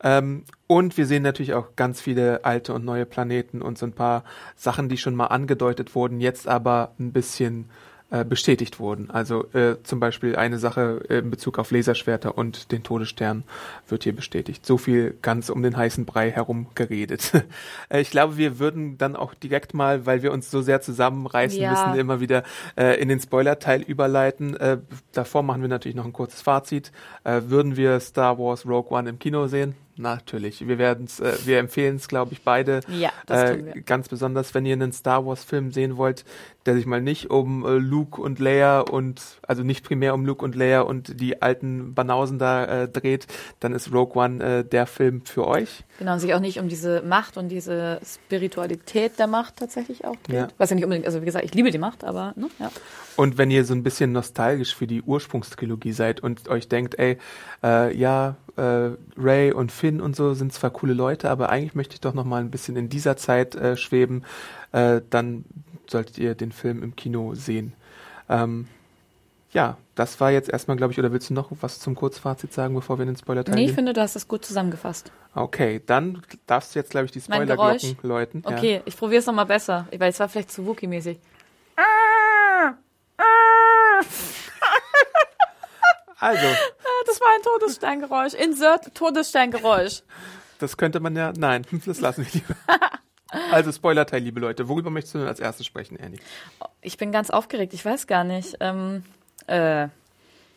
Ähm, und wir sehen natürlich auch ganz viele alte und neue Planeten und so ein paar Sachen, die schon mal angedeutet wurden, jetzt aber ein bisschen äh, bestätigt wurden. Also äh, zum Beispiel eine Sache in Bezug auf Laserschwerter und den Todesstern wird hier bestätigt. So viel ganz um den heißen Brei herum geredet. (laughs) äh, ich glaube, wir würden dann auch direkt mal, weil wir uns so sehr zusammenreißen Ja. müssen, immer wieder äh, in den Spoiler-Teil überleiten. Äh, davor machen wir natürlich noch ein kurzes Fazit. Äh, würden wir Star Wars Rogue One im Kino sehen? Natürlich. Wir werden es, äh, wir empfehlen es, glaube ich, beide. Ja, das äh, tun wir. Ganz besonders, wenn ihr einen Star Wars Film sehen wollt, der sich mal nicht um äh, Luke und Leia und also nicht primär um Luke und Leia und die alten Banausen da äh, dreht, dann ist Rogue One äh, der Film für euch. Genau, sich auch nicht um diese Macht und diese Spiritualität der Macht tatsächlich auch geht. Ja. Was ja nicht unbedingt, also wie gesagt, ich liebe die Macht, aber ne, ja. Und wenn ihr so ein bisschen nostalgisch für die Ursprungstrilogie seid und euch denkt, ey, äh, ja, äh, Ray und Finn und so sind zwar coole Leute, aber eigentlich möchte ich doch noch mal ein bisschen in dieser Zeit äh, schweben, äh, dann solltet ihr den Film im Kino sehen. Ähm, ja, das war jetzt erstmal, glaube ich, oder willst du noch was zum Kurzfazit sagen, bevor wir in den Spoiler-Teil Nee, ich finde, du hast das gut zusammengefasst. Okay, dann darfst du jetzt, glaube ich, die Spoilerglocken läuten. Ja. Okay, ich probiere es nochmal besser, weil es war vielleicht zu Wookie-mäßig. (laughs) Also, Das war ein Todessterngeräusch. Insert Todessterngeräusch. das könnte man ja, nein, (laughs) das lassen wir lieber. (laughs) Also Spoiler-Teil, liebe Leute. Worüber möchtest du denn als erstes sprechen, Annie? Ich bin ganz aufgeregt, ich weiß gar nicht. Ähm, äh,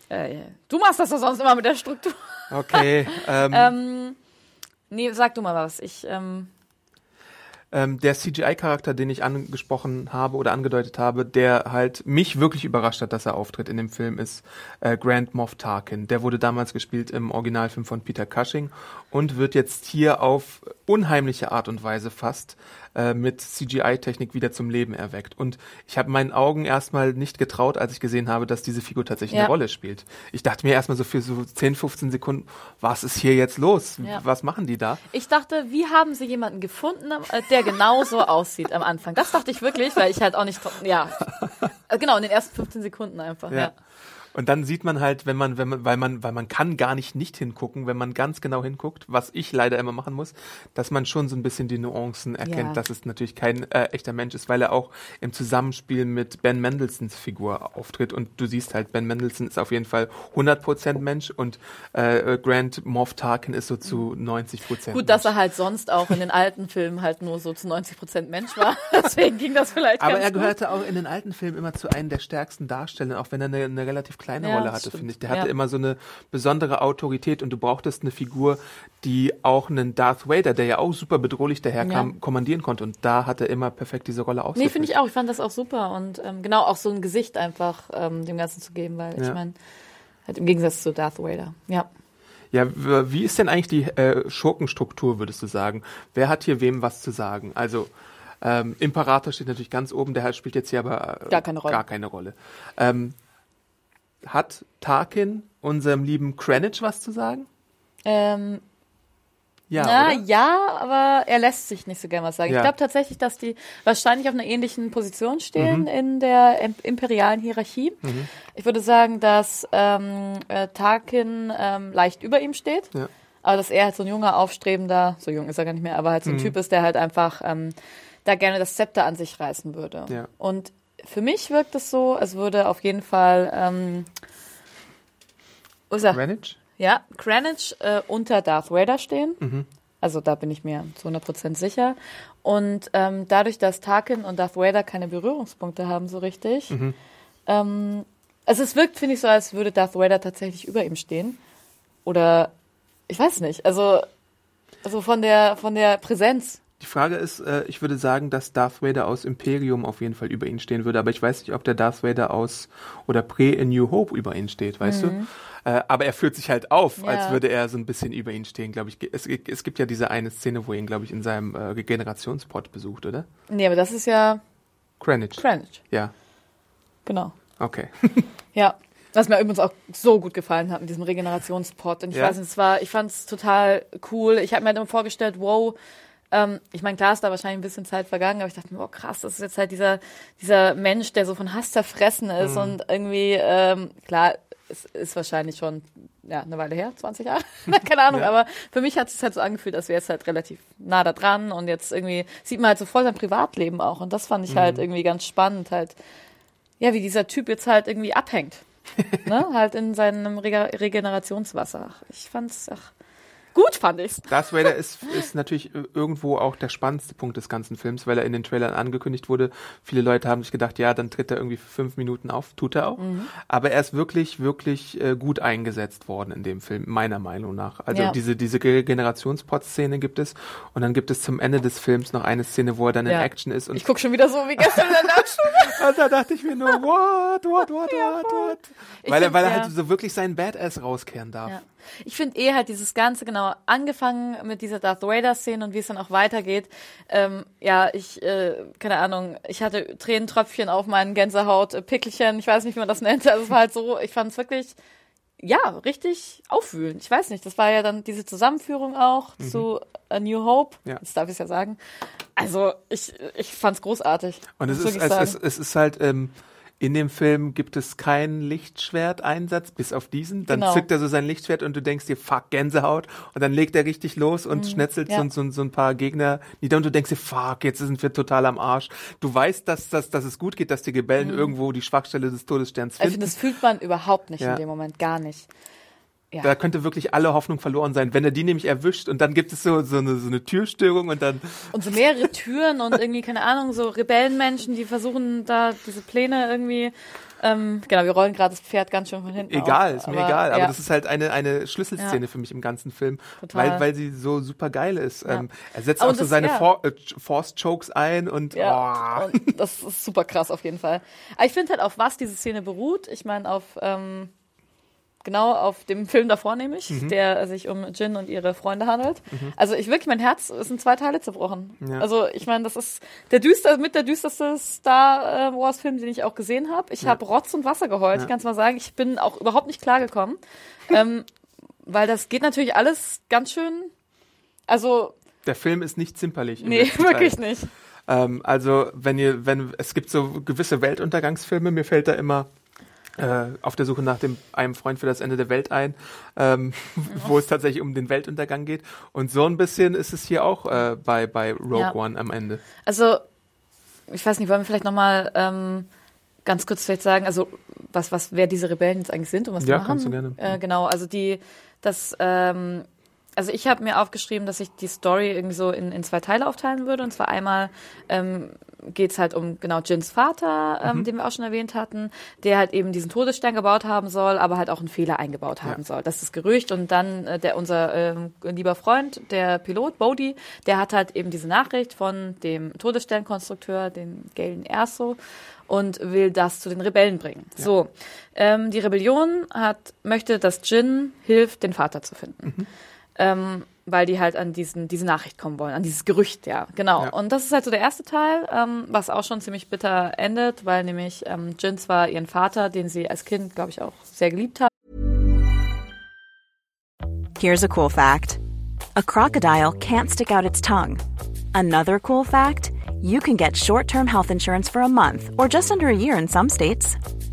äh, du machst das doch sonst immer mit der Struktur. Okay, (laughs) ähm, Ähm, nee, sag du mal was. Ich, ähm, ähm, der CGI-Charakter, den ich angesprochen habe oder angedeutet habe, der halt mich wirklich überrascht hat, dass er auftritt in dem Film, ist äh, Grand Moff Tarkin. Der wurde damals gespielt im Originalfilm von Peter Cushing und wird jetzt hier auf unheimliche Art und Weise fast äh, mit CGI-Technik wieder zum Leben erweckt. Und ich habe meinen Augen erstmal nicht getraut, als ich gesehen habe, dass diese Figur tatsächlich Ja. eine Rolle spielt. Ich dachte mir erstmal so für so 10, 15 Sekunden, was ist hier jetzt los? Ja. Was machen die da? ich dachte, wie haben sie jemanden gefunden, äh, der genau so (laughs) aussieht am Anfang? Das dachte ich wirklich, weil ich halt auch nicht, ja. (laughs) Äh, Genau, in den ersten 15 Sekunden einfach, ja. Und dann sieht man halt, wenn man, wenn man, weil man, weil man kann gar nicht nicht hingucken, wenn man ganz genau hinguckt, was ich leider immer machen muss, dass man schon so ein bisschen die Nuancen erkennt, Ja. dass es natürlich kein äh, echter Mensch ist, weil er auch im Zusammenspiel mit Ben Mendelssohns Figur auftritt und du siehst halt, Ben Mendelssohn ist auf jeden Fall 100% Mensch und äh, Grant Moff Tarkin ist so zu 90% Gut, dass Mensch. er halt sonst auch in den alten Filmen halt nur so zu 90 Prozent Mensch war. (laughs) Deswegen ging das vielleicht Aber er gut. gehörte auch in den alten Filmen immer zu einem der stärksten Darsteller, auch wenn er eine, eine relativ kleine Ja, Rolle hatte, finde ich. Der hatte Ja. immer so eine besondere Autorität und du brauchtest eine Figur, die auch einen Darth Vader, der ja auch super bedrohlich daherkam, Ja. kommandieren konnte. Und da hat er immer perfekt diese Rolle Nee, ausgefüllt. finde ich auch. Ich fand das auch super. Und ähm, genau auch so ein Gesicht einfach ähm, dem Ganzen zu geben, weil ich meine, halt im Gegensatz zu Darth Vader. Ja. Ja, wie ist denn eigentlich die äh, Schurkenstruktur, würdest du sagen? Wer hat hier wem was zu sagen? Also, ähm, Imperator steht natürlich ganz oben, der spielt jetzt hier aber äh, Gar keine Rolle. Gar keine Rolle. Ähm, hat Tarkin unserem lieben Krennic was zu sagen? Ähm, Ja, Na, ja, aber er lässt sich nicht so gern was sagen. Ja. Ich glaube tatsächlich, dass die wahrscheinlich auf einer ähnlichen Position stehen Mhm. in der im- imperialen Hierarchie. Ich würde sagen, dass ähm, äh, Tarkin ähm, leicht über ihm steht. Ja. Aber dass er halt so ein junger, aufstrebender, so jung ist er gar nicht mehr, aber halt so ein Mhm. Typ ist, der halt einfach ähm, da gerne das Zepter an sich reißen würde. Ja. Und für mich wirkt es so, als würde auf jeden Fall ähm? Krennic? Ja, Kranich äh, unter Darth Vader stehen. Mhm. Also da bin ich mir zu 100% sicher. Und ähm, dadurch, dass Tarkin und Darth Vader keine Berührungspunkte haben so richtig, Mhm. ähm, also es wirkt, finde ich, so, als würde Darth Vader tatsächlich über ihm stehen. Oder ich weiß nicht, also, also von der von der Präsenz. Die Frage ist, äh, ich würde sagen, dass Darth Vader aus Imperium auf jeden Fall über ihn stehen würde, aber ich weiß nicht, ob der Darth Vader aus oder Pre in New Hope über ihn steht, weißt du? Äh, aber er führt sich halt auf, Ja. als würde er so ein bisschen über ihn stehen, glaube ich. Es, es gibt ja diese eine Szene, wo er ihn, glaube ich, in seinem äh, Regenerationspot besucht, oder? Nee, aber das ist ja Krennic. Kranich. Ja, Genau. okay. (laughs) Ja. Was mir übrigens auch so gut gefallen hat mit diesem Regenerationspot. Und ich Ja? weiß nicht, es war, ich fand es total cool. Ich habe mir halt immer vorgestellt, wow, Ähm, ich meine, klar ist da wahrscheinlich ein bisschen Zeit vergangen, aber ich dachte mir, oh krass, das ist jetzt halt dieser, dieser Mensch, der so von Hass zerfressen ist Mhm. und irgendwie, ähm, klar, es ist wahrscheinlich schon ja, eine Weile her, 20 Jahre, (laughs) keine Ahnung, Ja. aber für mich hat es halt so angefühlt, als wäre es halt relativ nah da dran und jetzt irgendwie sieht man halt so voll sein Privatleben auch und das fand ich Mhm. halt irgendwie ganz spannend, halt, ja, wie dieser Typ jetzt halt irgendwie abhängt, (laughs) ne, halt in seinem Rega Regenerationswasser. Ich fand's, ach, gut fand ich's. Darth Vader ist, ist natürlich irgendwo auch der spannendste Punkt des ganzen Films, weil er in den Trailern angekündigt wurde. Viele Leute haben sich gedacht, ja, dann tritt er irgendwie für fünf Minuten auf, tut er auch. Mhm. Aber er ist wirklich, wirklich äh, gut eingesetzt worden in dem Film, meiner Meinung nach. Also Ja. diese, diese Generationspot-Szene gibt es und dann gibt es zum Ende des Films noch eine Szene, wo er dann Ja. in Action ist und Ich guck schon wieder so wie gestern in der Nachtschule. (laughs) Und da dachte ich mir nur, what, what, what, what, what? Ich Weil er, weil er halt so wirklich seinen Badass rauskehren darf. Ja. Ich finde eh halt dieses Ganze, genau, angefangen mit dieser Darth Vader-Szene und wie es dann auch weitergeht. Ähm, ja, ich, äh, keine Ahnung, ich hatte Tränentröpfchen auf meinen Gänsehaut-Pickelchen, ich weiß nicht, wie man das nennt. Also es war halt so, ich fand es wirklich, ja, richtig aufwühlend. Ich weiß nicht, das war ja dann diese Zusammenführung auch zu A New Hope. Ja. Jetzt darf ich ja sagen. Also ich, ich fand es großartig. Und es ist, es, es, es ist halt, ähm, in dem Film gibt es keinen Lichtschwerteinsatz, bis auf diesen. Dann Genau. zückt er so sein Lichtschwert und du denkst dir, fuck, Gänsehaut. Und dann legt er richtig los und schnetzelt Mhm. ja. so, so, so ein paar Gegner nieder und du denkst dir, fuck, jetzt sind wir total am Arsch. Du weißt, dass, dass, dass es gut geht, dass die Rebellen irgendwo die Schwachstelle des Todessterns Mhm. Ich finden. finde, das fühlt man überhaupt nicht Ja. in dem Moment, gar nicht. Ja. da könnte wirklich alle Hoffnung verloren sein, wenn er die nämlich erwischt und dann gibt es so, so, eine, so eine Türstörung und dann Und so mehrere Türen und irgendwie, keine Ahnung, so Rebellenmenschen, die versuchen da diese Pläne irgendwie. Ähm, genau, wir rollen gerade das Pferd ganz schön von hinten. Egal, auf, ist mir egal. Aber ja. das ist halt eine, eine Schlüsselszene Ja. für mich im ganzen Film, Total. weil, weil sie so super geil ist. Ähm, er setzt Aber auch so das- seine. For äh, Force-Chokes ein und Ja, oh. und das ist super krass auf jeden Fall. Aber ich finde halt, auf was diese Szene beruht. Ich meine, auf ähm, genau auf dem Film davor nämlich, Mhm. der sich um Jin und ihre Freunde handelt. Also ich wirklich, mein Herz ist in zwei Teile zerbrochen. Ja. Also ich meine, das ist der düster, mit der düsterste Star äh, Wars Film, den ich auch gesehen habe. Ich habe Rotz und Wasser geheult. Ich kann es mal sagen, ich bin auch überhaupt nicht klargekommen, (laughs) ähm, weil das geht natürlich alles ganz schön. Also der Film ist nicht zimperlich. im nee, (laughs) wirklich nicht. Ähm, also wenn ihr, wenn es gibt so gewisse Weltuntergangsfilme, mir fällt da immer äh, auf der Suche nach dem einem Freund für das Ende der Welt ein, ähm, (laughs) wo es tatsächlich um den Weltuntergang geht. Und so ein bisschen ist es hier auch äh, bei bei Rogue Ja. One am Ende. Also, ich weiß nicht, wollen wir vielleicht nochmal ähm, ganz kurz vielleicht sagen, also was, was, wer diese Rebellen jetzt eigentlich sind und was Ja, die machen? kannst du gerne. Äh, genau, also die, das, ähm, also ich habe mir aufgeschrieben, dass ich die Story irgendwie so in, in zwei Teile aufteilen würde. Und zwar einmal ähm, geht es halt um genau Jins Vater, Mhm. ähm, den wir auch schon erwähnt hatten, der halt eben diesen Todesstern gebaut haben soll, aber halt auch einen Fehler eingebaut haben soll. Das ist das Gerücht. Und dann äh, der unser ähm, lieber Freund, der Pilot Bodhi, der hat halt eben diese Nachricht von dem Todessternkonstrukteur, den Galen Erso, und will das zu den Rebellen bringen. So, ähm, die Rebellion hat möchte, dass Jin hilft, den Vater zu finden. Mhm. Ähm, weil die halt an diesen, diese Nachricht kommen wollen, an dieses Gerücht, ja, genau. Ja. Und das ist halt so der erste Teil, ähm, was auch schon ziemlich bitter endet, weil nämlich ähm, Jin zwar ihren Vater, den sie als Kind, glaube ich, auch sehr geliebt hat, Here's a cool fact a crocodile can't stick out its tongue. Another cool fact you can get short term health insurance for a month or just under a year in some states.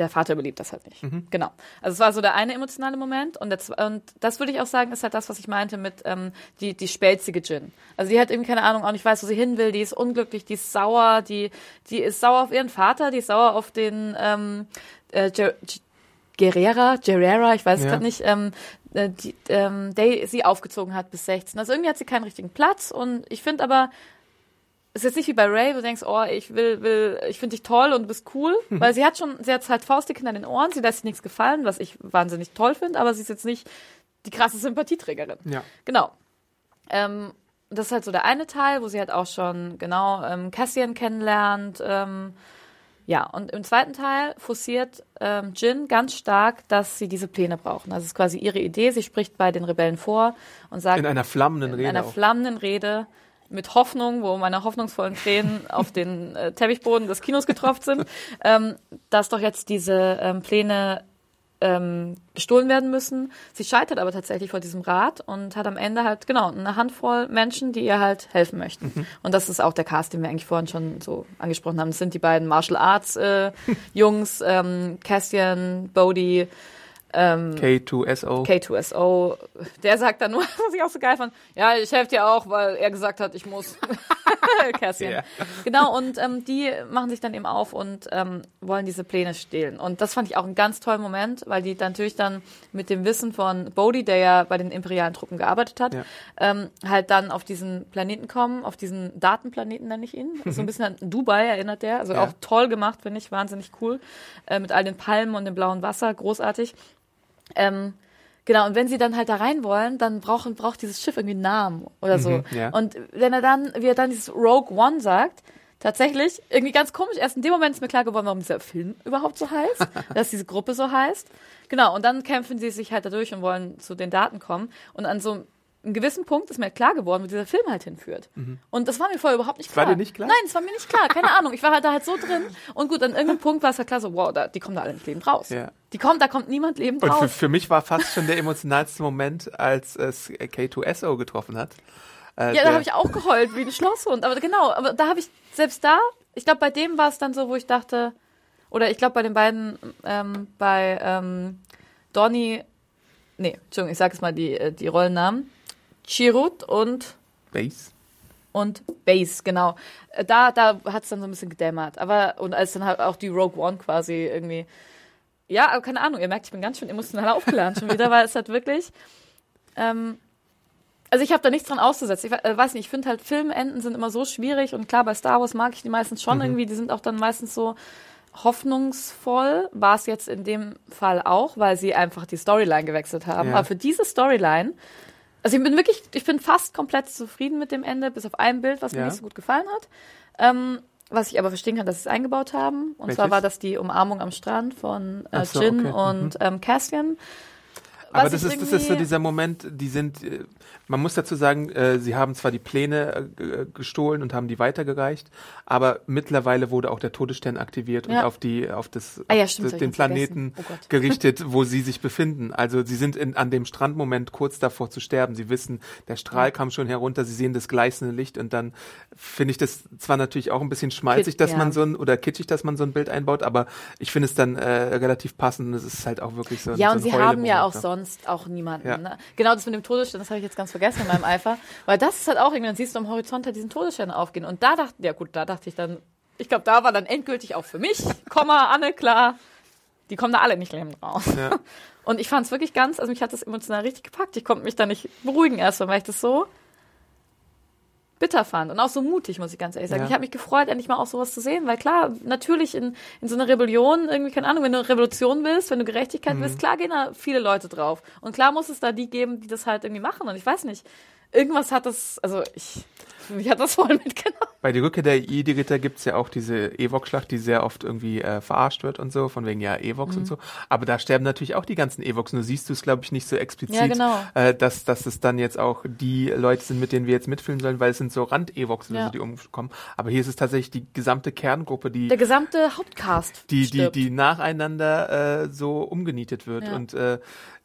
der Vater überlebt das halt nicht. Genau. Also es war so der eine emotionale Moment und, zwe- und das würde ich auch sagen, ist halt das, was ich meinte mit ähm, die, die spelzige Jin. Also die hat irgendwie keine Ahnung, auch nicht weiß, wo sie hin will, die ist unglücklich, die ist sauer, die, die ist sauer auf ihren Vater, die ist sauer auf den ähm, äh, Ger Guerrera, Guerrera, ich weiß es Ja. gerade nicht, ähm, äh, die, ähm, der sie aufgezogen hat bis 16. Also irgendwie hat sie keinen richtigen Platz und ich finde aber, ist jetzt nicht wie bei Ray, wo du denkst, oh, ich will, will, ich finde dich toll und du bist cool, weil sie hat schon, sie hat halt Faustdick hinter den Ohren, sie lässt sich nichts gefallen, was ich wahnsinnig toll finde, aber sie ist jetzt nicht die krasse Sympathieträgerin. Ja. Genau. Ähm, das ist halt so der eine Teil, wo sie halt auch schon genau ähm, Cassian kennenlernt. Ähm, ja, und im zweiten Teil forciert ähm, Jin ganz stark, dass sie diese Pläne brauchen. Also es ist quasi ihre Idee. Sie spricht bei den Rebellen vor und sagt In einer flammenden Rede. in einer auch. flammenden Rede mit Hoffnung, wo meine hoffnungsvollen Tränen (laughs) auf den äh, Teppichboden des Kinos getropft sind, ähm, dass doch jetzt diese ähm, Pläne ähm, gestohlen werden müssen. Sie scheitert aber tatsächlich vor diesem Rat und hat am Ende halt, genau, eine Handvoll Menschen, die ihr halt helfen möchten. Und das ist auch der Cast, den wir eigentlich vorhin schon so angesprochen haben. Das sind die beiden Martial Arts äh, (laughs) Jungs, ähm, Cassian, Bodhi, ähm, K2SO. K2SO, der sagt dann nur, (laughs) was ich auch so geil fand, ja, ich helfe dir auch, weil er gesagt hat, ich muss. (laughs) Cassian. Ja. Genau, und ähm, die machen sich dann eben auf und ähm, wollen diese Pläne stehlen. Und das fand ich auch einen ganz tollen Moment, weil die dann natürlich dann mit dem Wissen von Bodhi, der ja bei den imperialen Truppen gearbeitet hat, Ja. ähm, halt dann auf diesen Planeten kommen, auf diesen Datenplaneten nenne ich ihn. (laughs) So ein bisschen an Dubai erinnert der. Also Ja. auch toll gemacht, finde ich, wahnsinnig cool. Äh, mit all den Palmen und dem blauen Wasser, großartig. Ähm, genau, und wenn sie dann halt da rein wollen, dann brauchen, braucht dieses Schiff irgendwie einen Namen oder so. Mhm, ja. Und wenn er dann, wie er dann dieses Rogue One sagt, tatsächlich, irgendwie ganz komisch, erst in dem Moment ist mir klar geworden, warum dieser Film überhaupt so heißt, (laughs) dass diese Gruppe so heißt. Genau, und dann kämpfen sie sich halt dadurch und wollen zu den Daten kommen. Und an so einem gewissen Punkt ist mir klar geworden, wo dieser Film halt hinführt. Und das war mir vorher überhaupt nicht Mhm. War klar. dir nicht klar? Nein, es war mir nicht klar, keine (laughs) Ahnung. Ich war halt da halt so drin. Und gut, an irgendeinem Punkt war es halt klar so, wow, da, die kommen da alle lebend raus. Ja. Die kommen, da kommt niemand lebend Und für, raus. für mich war fast schon der emotionalste Moment, als es K2SO getroffen hat. Äh, Ja, da habe ich auch geheult wie ein Schlosshund. Aber genau, aber da habe ich selbst da, ich glaube, bei dem war es dann so, wo ich dachte, oder ich glaube bei den beiden, ähm, bei ähm, Donny, nee, Entschuldigung, ich sage jetzt mal die, äh, die Rollennamen, Chirut und Base. und Base, genau. Äh, Da, da hat es dann so ein bisschen gedämmert. Aber, und als dann halt auch die Rogue One quasi irgendwie. Ja, aber keine Ahnung, ihr merkt, ich bin ganz schön emotional aufgeladen schon wieder, weil es halt wirklich. Ähm, also ich habe da nichts dran auszusetzen. Ich äh, weiß nicht, ich finde halt Filmenden sind immer so schwierig und klar, bei Star Wars mag ich die meistens schon irgendwie, die sind auch dann meistens so hoffnungsvoll. War es jetzt in dem Fall auch, weil sie einfach die Storyline gewechselt haben. Ja. Aber für diese Storyline, also ich bin wirklich, ich bin fast komplett zufrieden mit dem Ende, bis auf ein Bild, was mir Ja. nicht so gut gefallen hat. Ähm, was ich aber verstehen kann, dass sie es eingebaut haben. Und zwar Welches? war das die Umarmung am Strand von äh, so, Jin okay. und ähm, Cassian. Aber Was das ich ist, das ist so dieser Moment, die sind, äh, man muss dazu sagen, äh, sie haben zwar die Pläne äh, gestohlen und haben die weitergereicht, aber mittlerweile wurde auch der Todesstern aktiviert und Ja. auf die, auf das, Ah ja, stimmt, das den. Planeten Oh gerichtet, wo sie sich befinden. Also sie sind in, an dem Strandmoment kurz davor zu sterben. Sie wissen, der Strahl kam schon herunter, sie sehen das gleißende Licht und dann finde ich das zwar natürlich auch ein bisschen schmalzig, Kit- dass ja. man so ein, oder kitschig, dass man so ein Bild einbaut, aber ich finde es dann äh, relativ passend und es ist halt auch wirklich so ein Ja, so und ein sie haben ja auch ne? sonst auch niemanden. Ja. Ne? Genau das mit dem Todesstern, das habe ich jetzt ganz vergessen in meinem Eifer. Weil das ist halt auch irgendwie, dann siehst du am Horizont halt diesen Todesstern aufgehen. Und da dachte, ja gut, da dachte ich dann, ich glaube, da war dann endgültig auch für mich, Komma, Anne, klar, die kommen da alle nicht lebend raus. Ja. Und ich fand es wirklich ganz, also mich hat das emotional richtig gepackt. Ich konnte mich da nicht beruhigen erstmal, weil ich das so bitter fand und auch so mutig, muss ich ganz ehrlich sagen. Ja. Ich habe mich gefreut, endlich mal auch sowas zu sehen, weil klar, natürlich in, in so einer Rebellion, irgendwie, keine Ahnung, wenn du eine Revolution willst, wenn du Gerechtigkeit Mhm. willst, klar gehen da viele Leute drauf. Und klar muss es da die geben, die das halt irgendwie machen. Und ich weiß nicht, irgendwas hat das, also ich, mich hat das voll mitgenommen. Bei der Rückkehr der Jedi-Ritter gibt's ja auch diese Ewok-Schlacht, die sehr oft irgendwie äh, verarscht wird und so, von wegen ja Ewoks Mhm. und so. Aber da sterben natürlich auch die ganzen Ewoks. Nur siehst du es, glaube ich, nicht so explizit, Ja, genau. äh, dass, dass es dann jetzt auch die Leute sind, mit denen wir jetzt mitfühlen sollen, weil es sind so Rand-Ewoks, oder Ja. die umkommen. Aber hier ist es tatsächlich die gesamte Kerngruppe, die Der gesamte Hauptcast die, die, stirbt. die nacheinander äh, so umgenietet wird. Ja. Und äh,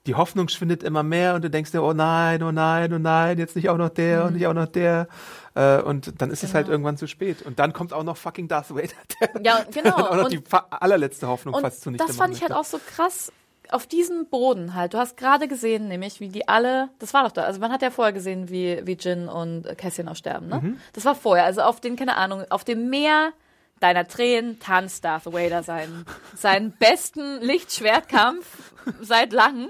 die Hoffnung schwindet immer mehr und du denkst dir, oh nein, oh nein, oh nein, jetzt nicht auch noch der Mhm. und nicht auch noch der. Äh, und dann ist es halt Genau. irgendwann zu spät. Und dann kommt auch noch fucking Darth Vader, (laughs) der Ja, genau. dann auch noch Und- die allerletzte Hoffnung fast zunichte das fand ich halt auch so krass auf diesem Boden halt. Du hast gerade gesehen, nämlich, wie die alle, das war doch da, also man hat ja vorher gesehen, wie, wie Jin und Cassian auch sterben, ne? Mhm. Das war vorher, also auf den, keine Ahnung, auf dem Meer deiner Tränen tanzt Darth Vader seinen, (laughs) seinen besten Lichtschwertkampf seit langem.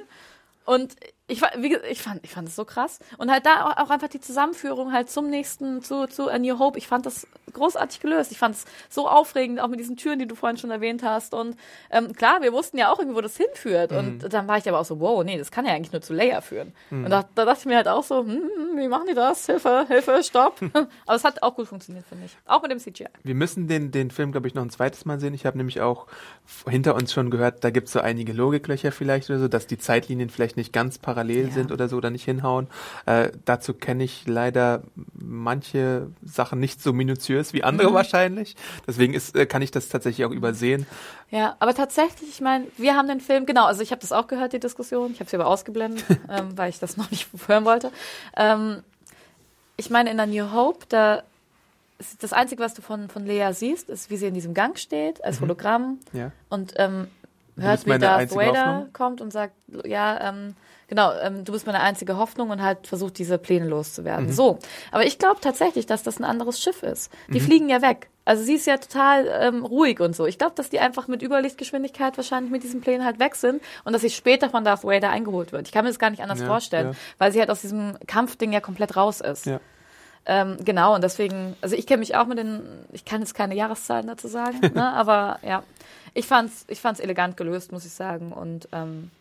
Und ich, wie, ich fand, ich fand es so krass. Und halt da auch, einfach die Zusammenführung halt zum nächsten, zu, zu A New Hope. Ich fand das großartig gelöst. Ich fand es so aufregend, auch mit diesen Türen, die du vorhin schon erwähnt hast. Und ähm, klar, wir wussten ja auch irgendwie, wo das hinführt. Mhm. Und dann war ich aber auch so, wow, nee, das kann ja eigentlich nur zu Leia führen. Und da, da dachte ich mir halt auch so, hm, wie machen die das? Hilfe, Hilfe, stopp. (laughs) aber es hat auch gut funktioniert, finde ich. Auch mit dem CGI. Wir müssen den, den Film, glaube ich, noch ein zweites Mal sehen. Ich habe nämlich auch hinter uns schon gehört, da gibt es so einige Logiklöcher vielleicht oder so, dass die Zeitlinien vielleicht nicht ganz parallel Ja. sind oder so oder nicht hinhauen. Äh, dazu kenne ich leider manche Sachen nicht so minutiös wie Mhm. andere wahrscheinlich. Deswegen ist, äh, kann ich das tatsächlich auch übersehen. Ja, aber tatsächlich, ich meine, wir haben den Film, genau, also ich habe das auch gehört, die Diskussion, ich habe sie aber ausgeblendet, (laughs) ähm, weil ich das noch nicht hören wollte. Ähm, ich meine, in der New Hope, da ist das Einzige, was du von, von Lea siehst, ist, wie sie in diesem Gang steht, als Hologramm Ja. und ähm, hört, wie Darth Vader Hoffnung? kommt und sagt, ja, ähm, genau, ähm, du bist meine einzige Hoffnung und halt versucht, diese Pläne loszuwerden. So, aber ich glaube tatsächlich, dass das ein anderes Schiff ist. Die fliegen ja weg. Also sie ist ja total ähm, ruhig und so. Ich glaube, dass die einfach mit Überlichtgeschwindigkeit wahrscheinlich mit diesen Plänen halt weg sind und dass sie später von Darth Vader eingeholt wird. Ich kann mir das gar nicht anders Ja, vorstellen, ja. weil sie halt aus diesem Kampfding ja komplett raus ist. Ja. Ähm, genau, und deswegen, also ich kenne mich auch mit den, ich kann jetzt keine Jahreszahlen dazu sagen, (laughs) ne, aber ja, ich fand's, ich fand's elegant gelöst, muss ich sagen. Und ähm,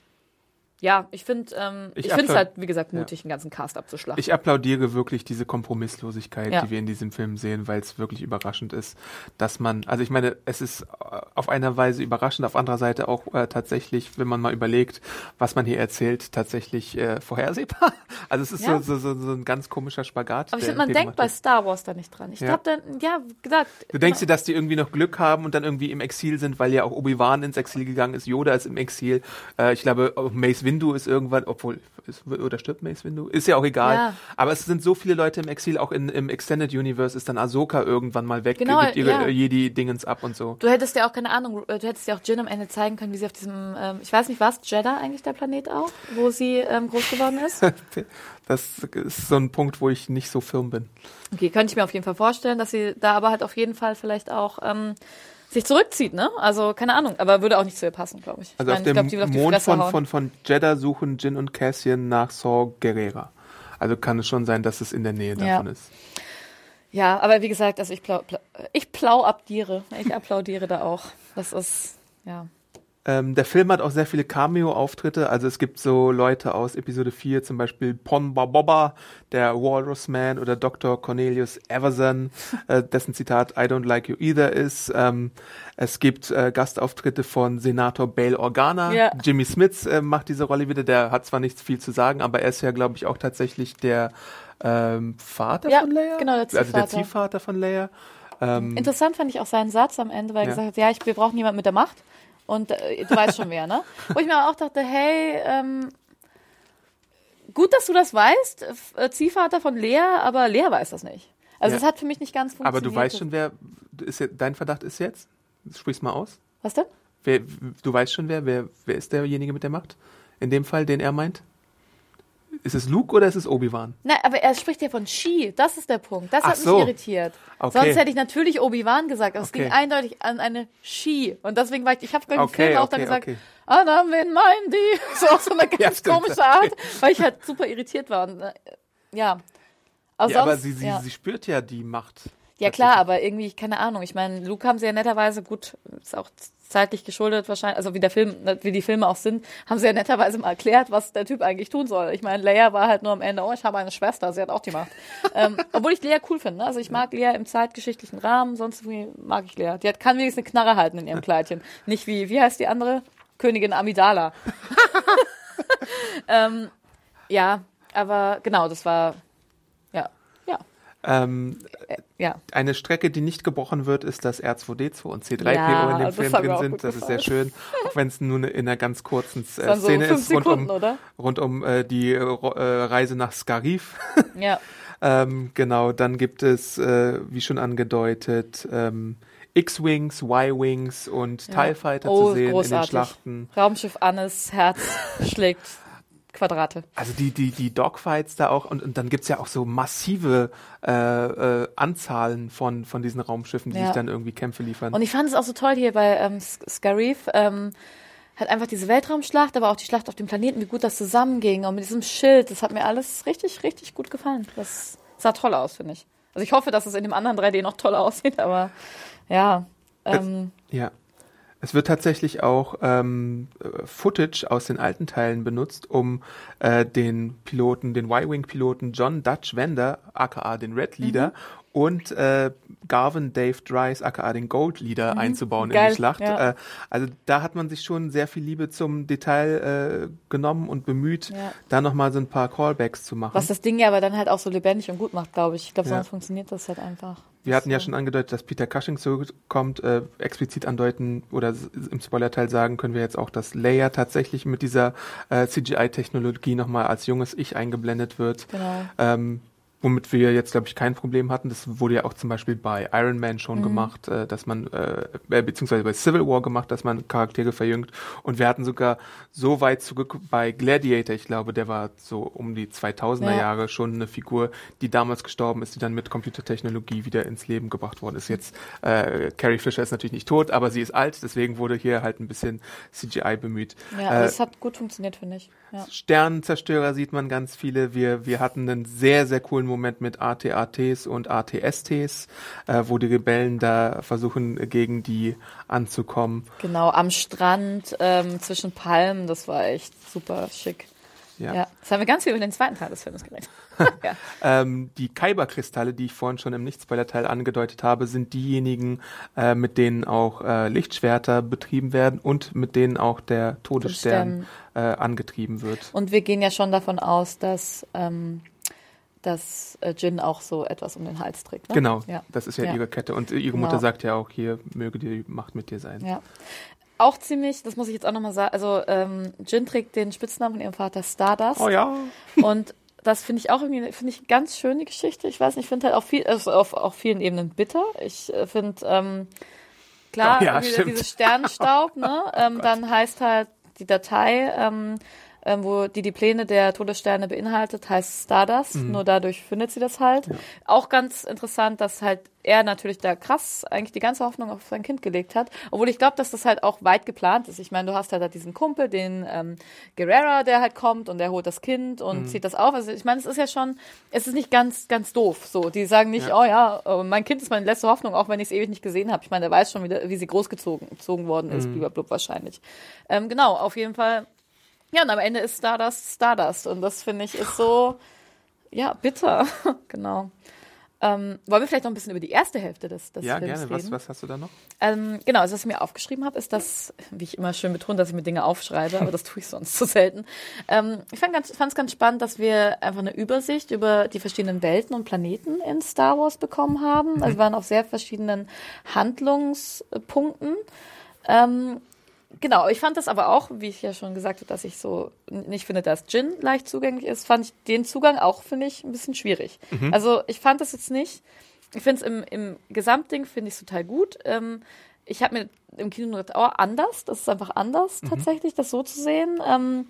ja, ich finde, ähm, Ich ich, finde es halt, wie gesagt, Ja. mutig, einen ganzen Cast abzuschlachten. Ich applaudiere wirklich diese Kompromisslosigkeit, Ja. die wir in diesem Film sehen, weil es wirklich überraschend ist, dass man, also ich meine, es ist äh, auf einer Weise überraschend, auf anderer Seite auch äh, tatsächlich, wenn man mal überlegt, was man hier erzählt, tatsächlich äh, vorhersehbar. (laughs) Also es ist Ja. so, so, so, ein ganz komischer Spagat. aber ich finde, man den denkt bei. Star Wars da nicht dran. Ich Ja. glaube dann, ja, gesagt. Du denkst dir, dass die irgendwie noch Glück haben und dann irgendwie im Exil sind, weil ja auch Obi-Wan ins Exil gegangen ist, Yoda ist im Exil. Äh, ich glaube, auch Mace Windu ist irgendwann, obwohl, ist, oder stirbt Mace Windu? Ist ja auch egal. Ja. Aber es sind so viele Leute im Exil, auch in, im Extended Universe ist dann Ahsoka irgendwann mal weg, Genau, gibt ihre ja. äh, Jedi-Dingens ab und so. Du hättest ja auch keine Ahnung, äh, du hättest ja auch Jin am Ende zeigen können, wie sie auf diesem, ähm, ich weiß nicht, was Jeddah eigentlich der Planet auch, wo sie ähm, groß geworden ist. (laughs) Das ist so ein Punkt, wo ich nicht so firm bin. Okay, könnte ich mir auf jeden Fall vorstellen, dass sie da aber halt auf jeden Fall vielleicht auch ähm, sich zurückzieht, ne? Also keine Ahnung, aber würde auch nicht zu ihr passen, glaube ich. Also ich auf meine, dem glaub, auf Mond von, hauen. von, von Jeddah suchen Jin und Cassian nach Saw Gerrera. Also kann es schon sein, dass es in der Nähe Ja. davon ist. Ja, aber wie gesagt, also ich plau, plau, ich plau abdiere. Ich applaudiere da auch. Das ist, ja. Ähm, der Film hat auch sehr viele Cameo-Auftritte. Also es gibt so Leute aus Episode 4, zum Beispiel Pon Boba, der Walrus Man oder Dr. Cornelius Everson, (laughs) äh, dessen Zitat I don't like you either ist. Ähm, es gibt äh, Gastauftritte von Senator Bail Organa. Ja. Jimmy Smits äh, macht diese Rolle wieder. Der hat zwar nicht viel zu sagen, aber er ist ja, glaube ich, auch tatsächlich der ähm, Vater Ja, von Leia. genau, der Also der Ziehvater. Ziehvater von Leia. Ähm, Interessant fand ich auch seinen Satz am Ende, weil er Ja. gesagt hat, ja, ich, wir brauchen jemanden mit der Macht. Und äh, du weißt schon wer, ne? Wo ich mir auch dachte, hey, ähm, gut, dass du das weißt, äh, Ziehvater von Lea, aber Lea weiß das nicht. Also Ja. es hat für mich nicht ganz aber funktioniert. du weißt schon, wer ist jetzt, dein Verdacht ist jetzt? Sprich's mal aus. Was denn? Wer, du weißt schon, wer, wer, wer ist derjenige mit der Macht? In dem Fall, den er meint? Ist es Luke oder ist es Obi-Wan? Nein, aber er spricht ja von Shi. Das ist der Punkt. Das Ach hat so. mich irritiert. Okay. Sonst hätte ich natürlich Obi-Wan gesagt, aber es Okay. ging eindeutig an eine Shi. Und deswegen war ich, ich habe im Okay, Film auch dann gesagt, okay. Anna, wen meinen die? (laughs) So auf so eine (laughs) Ja, ganz stimmt. komische Art, weil ich halt super irritiert war. Und, äh, ja. Aber, ja, aber sonst- sie, sie, ja. sie spürt ja die Macht. Ja klar, aber irgendwie, keine Ahnung. Ich meine, Luke haben sie ja netterweise, gut, ist auch zeitlich geschuldet wahrscheinlich, also wie der Film, wie die Filme auch sind, haben sie ja netterweise mal erklärt, was der Typ eigentlich tun soll. Ich meine, Leia war halt nur am Ende, oh, ich habe eine Schwester, sie hat auch die Macht. (laughs) ähm, obwohl ich Leia cool finde, ne? also ich mag Leia im zeitgeschichtlichen Rahmen, sonst mag ich Leia. Die hat, kann wenigstens eine Knarre halten in ihrem (laughs) Kleidchen. Nicht wie, wie heißt die andere? Königin Amidala. (laughs) ähm, ja, aber genau, das war, Ähm, äh, ja. eine Strecke, die nicht gebrochen wird, ist, dass R2D2 und C3PO Ja, in dem Film drin sind. Das ist sehr schön. Auch wenn es nur in einer ganz kurzen äh, so Szene fünf ist, rund Sekunden, um, oder? rund um äh, die äh, äh, Reise nach Scarif. (laughs) Ja. Ähm, genau, dann gibt es, äh, wie schon angedeutet, ähm, X-Wings, Y-Wings und Ja. TIE Fighter Oh, zu sehen in den großartig. Schlachten. Raumschiff Annes Herz (laughs) schlägt Quadrate. Also die, die, die Dogfights da auch und, und dann gibt's ja auch so massive äh, äh, Anzahlen von, von diesen Raumschiffen, die Ja. sich dann irgendwie Kämpfe liefern. Und ich fand es auch so toll hier bei ähm, Scarif. Ähm, hat einfach diese Weltraumschlacht, aber auch die Schlacht auf dem Planeten, wie gut das zusammenging und mit diesem Schild, das hat mir alles richtig, richtig gut gefallen. Das sah toll aus, finde ich. Also ich hoffe, dass es in dem anderen 3D noch toller (laughs) aussieht, aber ja. Ähm, ja. Es wird tatsächlich auch ähm, Footage aus den alten Teilen benutzt, um äh, den Piloten, den Y-Wing-Piloten John Dutch Wender, aka den Red Leader, mhm. und äh, Garvin Dave Dries, aka den Gold Leader, mhm. einzubauen Geil, in die Schlacht. Ja. Äh, also da hat man sich schon sehr viel Liebe zum Detail äh, genommen und bemüht, ja. da nochmal so ein paar Callbacks zu machen. Was das Ding ja aber dann halt auch so lebendig und gut macht, glaube ich. Ich glaube, sonst ja. funktioniert das halt einfach. Wir hatten ja schon angedeutet, dass Peter Cushing zurückkommt, äh, explizit andeuten oder im Spoilerteil sagen können wir jetzt auch, dass Leia tatsächlich mit dieser äh, CGI-Technologie nochmal als junges Ich eingeblendet wird. Genau. Ähm, womit wir jetzt, glaube ich, kein Problem hatten. Das wurde ja auch zum Beispiel bei Iron Man schon mhm. gemacht, äh, dass man, äh, äh, beziehungsweise bei Civil War gemacht, dass man Charaktere verjüngt. Und wir hatten sogar so weit zurück bei Gladiator, ich glaube, der war so um die 2000er ja. Jahre schon eine Figur, die damals gestorben ist, die dann mit Computertechnologie wieder ins Leben gebracht worden ist. Jetzt, äh, Carrie Fisher ist natürlich nicht tot, aber sie ist alt, deswegen wurde hier halt ein bisschen CGI bemüht. Ja, äh, es hat gut funktioniert, finde ich. Ja. Sternenzerstörer sieht man ganz viele. Wir, wir hatten einen sehr, sehr coolen Moment mit ATATs und ATSTs, äh, wo die Rebellen da versuchen, gegen die anzukommen. Genau, am Strand ähm, zwischen Palmen, das war echt super schick. Ja. ja. Das haben wir ganz viel über den zweiten Teil des Films geredet. (laughs) ja. ähm, die Kyber-Kristalle, die ich vorhin schon im Nichtspoiler-Teil angedeutet habe, sind diejenigen, äh, mit denen auch äh, Lichtschwerter betrieben werden und mit denen auch der Todesstern äh, angetrieben wird. Und wir gehen ja schon davon aus, dass ähm, dass äh, Jin auch so etwas um den Hals trägt. Ne? Genau, ja. das ist ja, ja, ihre Kette. Und ihre genau. Mutter sagt ja auch, hier möge die Macht mit dir sein. Ja. Auch ziemlich, das muss ich jetzt auch nochmal sagen, also ähm, Jin trägt den Spitznamen von ihrem Vater Stardust. Oh ja. Und das finde ich auch irgendwie, finde ich ganz schön, die Geschichte. Ich weiß nicht, ich finde halt auch viel, also auf, auf vielen Ebenen bitter. Ich äh, finde, ähm, klar, oh ja, dieses Sternenstaub, ne? (laughs) Ähm, oh dann heißt halt die Datei, ähm, ähm, wo die die Pläne der Todessterne beinhaltet, heißt Stardust. Mhm. Nur dadurch findet sie das halt. Ja. Auch ganz interessant, dass halt er natürlich da krass eigentlich die ganze Hoffnung auf sein Kind gelegt hat. Obwohl ich glaube, dass das halt auch weit geplant ist. Ich meine, du hast halt diesen Kumpel, den ähm, Guerrera, der halt kommt und der holt das Kind und mhm. zieht das auf. Also ich meine, es ist ja schon, es ist nicht ganz, ganz doof. So, die sagen nicht, ja. oh ja, oh, mein Kind ist meine letzte Hoffnung, auch wenn ich es ewig nicht gesehen habe. Ich meine, der weiß schon wieder, wie sie großgezogen gezogen worden ist, mhm. blub wahrscheinlich. Ähm, genau, auf jeden Fall ja, und am Ende ist Stardust Stardust. Und das finde ich ist so, ja, bitter. (laughs) genau. Ähm, wollen wir vielleicht noch ein bisschen über die erste Hälfte des, des ja, Films gerne. reden? Was, was hast du da noch? Ähm, genau, also was ich mir aufgeschrieben habe, ist das, wie ich immer schön betone, dass ich mir Dinge aufschreibe, aber das tue ich sonst zu selten. Ähm, ich fand es ganz, ganz spannend, dass wir einfach eine Übersicht über die verschiedenen Welten und Planeten in Star Wars bekommen haben. Also wir waren auf sehr verschiedenen Handlungspunkten. Ähm, Genau, ich fand das aber auch, wie ich ja schon gesagt habe, dass ich so nicht finde, dass Gin leicht zugänglich ist, fand ich den Zugang auch, finde ich, ein bisschen schwierig. Mhm. Also ich fand das jetzt nicht, ich finde es im, im Gesamtding, finde ich total gut. Ähm, ich habe mir im Kino gedacht, oh, anders, das ist einfach anders mhm. tatsächlich, das so zu sehen. Ähm,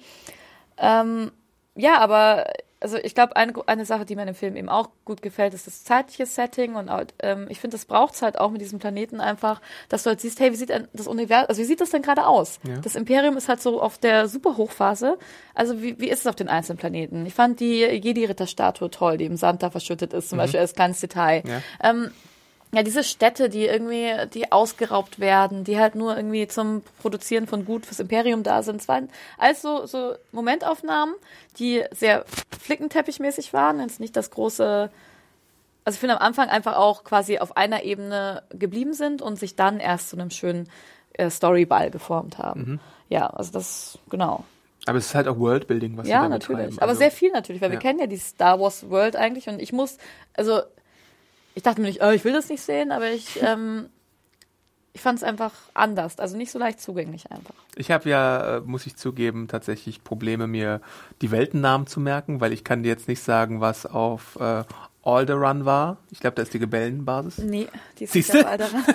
ähm, ja, aber also ich glaube, eine, eine Sache, die mir in dem Film eben auch gut gefällt, ist das zeitliche Setting und ähm, ich finde, das braucht es halt auch mit diesem Planeten einfach, dass du halt siehst, hey, wie sieht das Universum, also wie sieht das denn gerade aus? Ja. Das Imperium ist halt so auf der Superhochphase. Also wie, wie ist es auf den einzelnen Planeten? Ich fand die Jedi-Ritter-Statue toll, die im Sand da verschüttet ist, zum mhm. Beispiel als kleines Detail. Ja. Ähm, ja, diese Städte, die irgendwie, die ausgeraubt werden, die halt nur irgendwie zum Produzieren von Gut fürs Imperium da sind. Es waren alles so, so Momentaufnahmen, die sehr flickenteppichmäßig waren. Jetzt nicht das große, also ich finde am Anfang einfach auch quasi auf einer Ebene geblieben sind und sich dann erst zu einem schönen äh, Storyball geformt haben. Mhm. Ja, also das, genau. Aber es ist halt auch Worldbuilding, was ja, sie da natürlich. Treiben. Aber also, sehr viel natürlich, weil ja. wir kennen ja die Star Wars World eigentlich und ich muss, also ich dachte mir nicht, oh, ich will das nicht sehen, aber ich, (laughs) ähm, ich fand es einfach anders, also nicht so leicht zugänglich einfach. Ich habe ja, äh, muss ich zugeben, tatsächlich Probleme, mir die Weltennamen zu merken, weil ich kann dir jetzt nicht sagen, was auf äh, Alderun war. Ich glaube, da ist die Gebellenbasis. Nee, die ist Siehste? nicht auf Alderun. (laughs)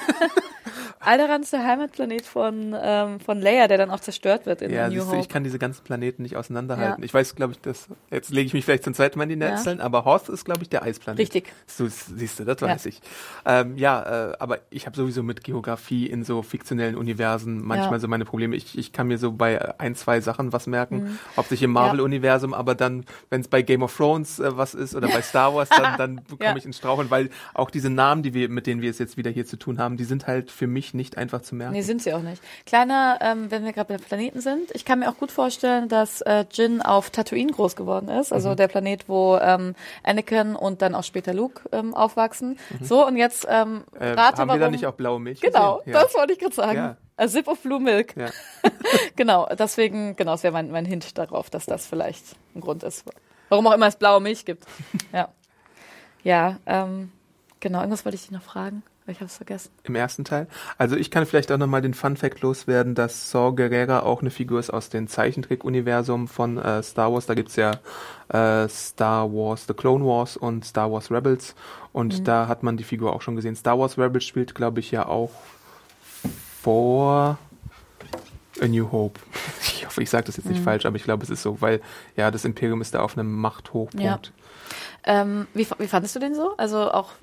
Alderaan ist der Heimatplanet von, ähm, von Leia, der dann auch zerstört wird in Ja, New siehst du, Hope. ich kann diese ganzen Planeten nicht auseinanderhalten. Ja. Ich weiß, glaube ich, dass, jetzt lege ich mich vielleicht zum zweiten Mal in die Netzeln, aber Horst ist, glaube ich, der Eisplanet. Richtig. So, siehst du, das Ja. weiß ich. Ähm, ja, äh, aber ich habe sowieso mit Geografie in so fiktionellen Universen manchmal Ja. so meine Probleme. Ich, ich kann mir so bei ein, zwei Sachen was merken, hauptsächlich im Marvel-Universum, aber dann, wenn es bei Game of Thrones äh, was ist oder bei (laughs) Star Wars, dann, dann komme Ja. ich ins Straucheln, weil auch diese Namen, die wir, mit denen wir es jetzt wieder hier zu tun haben, die sind halt für mich nicht einfach zu merken. Nee, sind sie auch nicht. Kleiner, ähm, wenn wir gerade bei Planeten sind, ich kann mir auch gut vorstellen, dass äh, Jin auf Tatooine groß geworden ist, also der Planet, wo ähm, Anakin und dann auch später Luke ähm, aufwachsen. So, und jetzt ähm, äh, rate, haben warum... wir da nicht auch blaue Milch Genau? Ja. das wollte ich gerade sagen. Ja. A sip of blue milk. Ja. (laughs) Genau, deswegen, genau, das wäre mein, mein Hint darauf, dass das vielleicht ein Grund ist. Warum auch immer es blaue Milch gibt. (laughs) Ja. Ja, ähm, genau, irgendwas wollte ich dich noch fragen, ich habe es vergessen. Im ersten Teil. Also ich kann vielleicht auch nochmal den Fun Fact loswerden, dass Saw Gerrera auch eine Figur ist aus dem Zeichentrick-Universum von äh, Star Wars. Da gibt's ja äh, Star Wars The Clone Wars und Star Wars Rebels. Und da hat man die Figur auch schon gesehen. Star Wars Rebels spielt, glaube ich, ja auch vor A New Hope. (laughs) Ich hoffe, ich sage das jetzt nicht falsch, aber ich glaube, es ist so, weil ja, das Imperium ist da auf einem Machthochpunkt. Ja. Ähm, wie, wie fandest du den so? Also auch,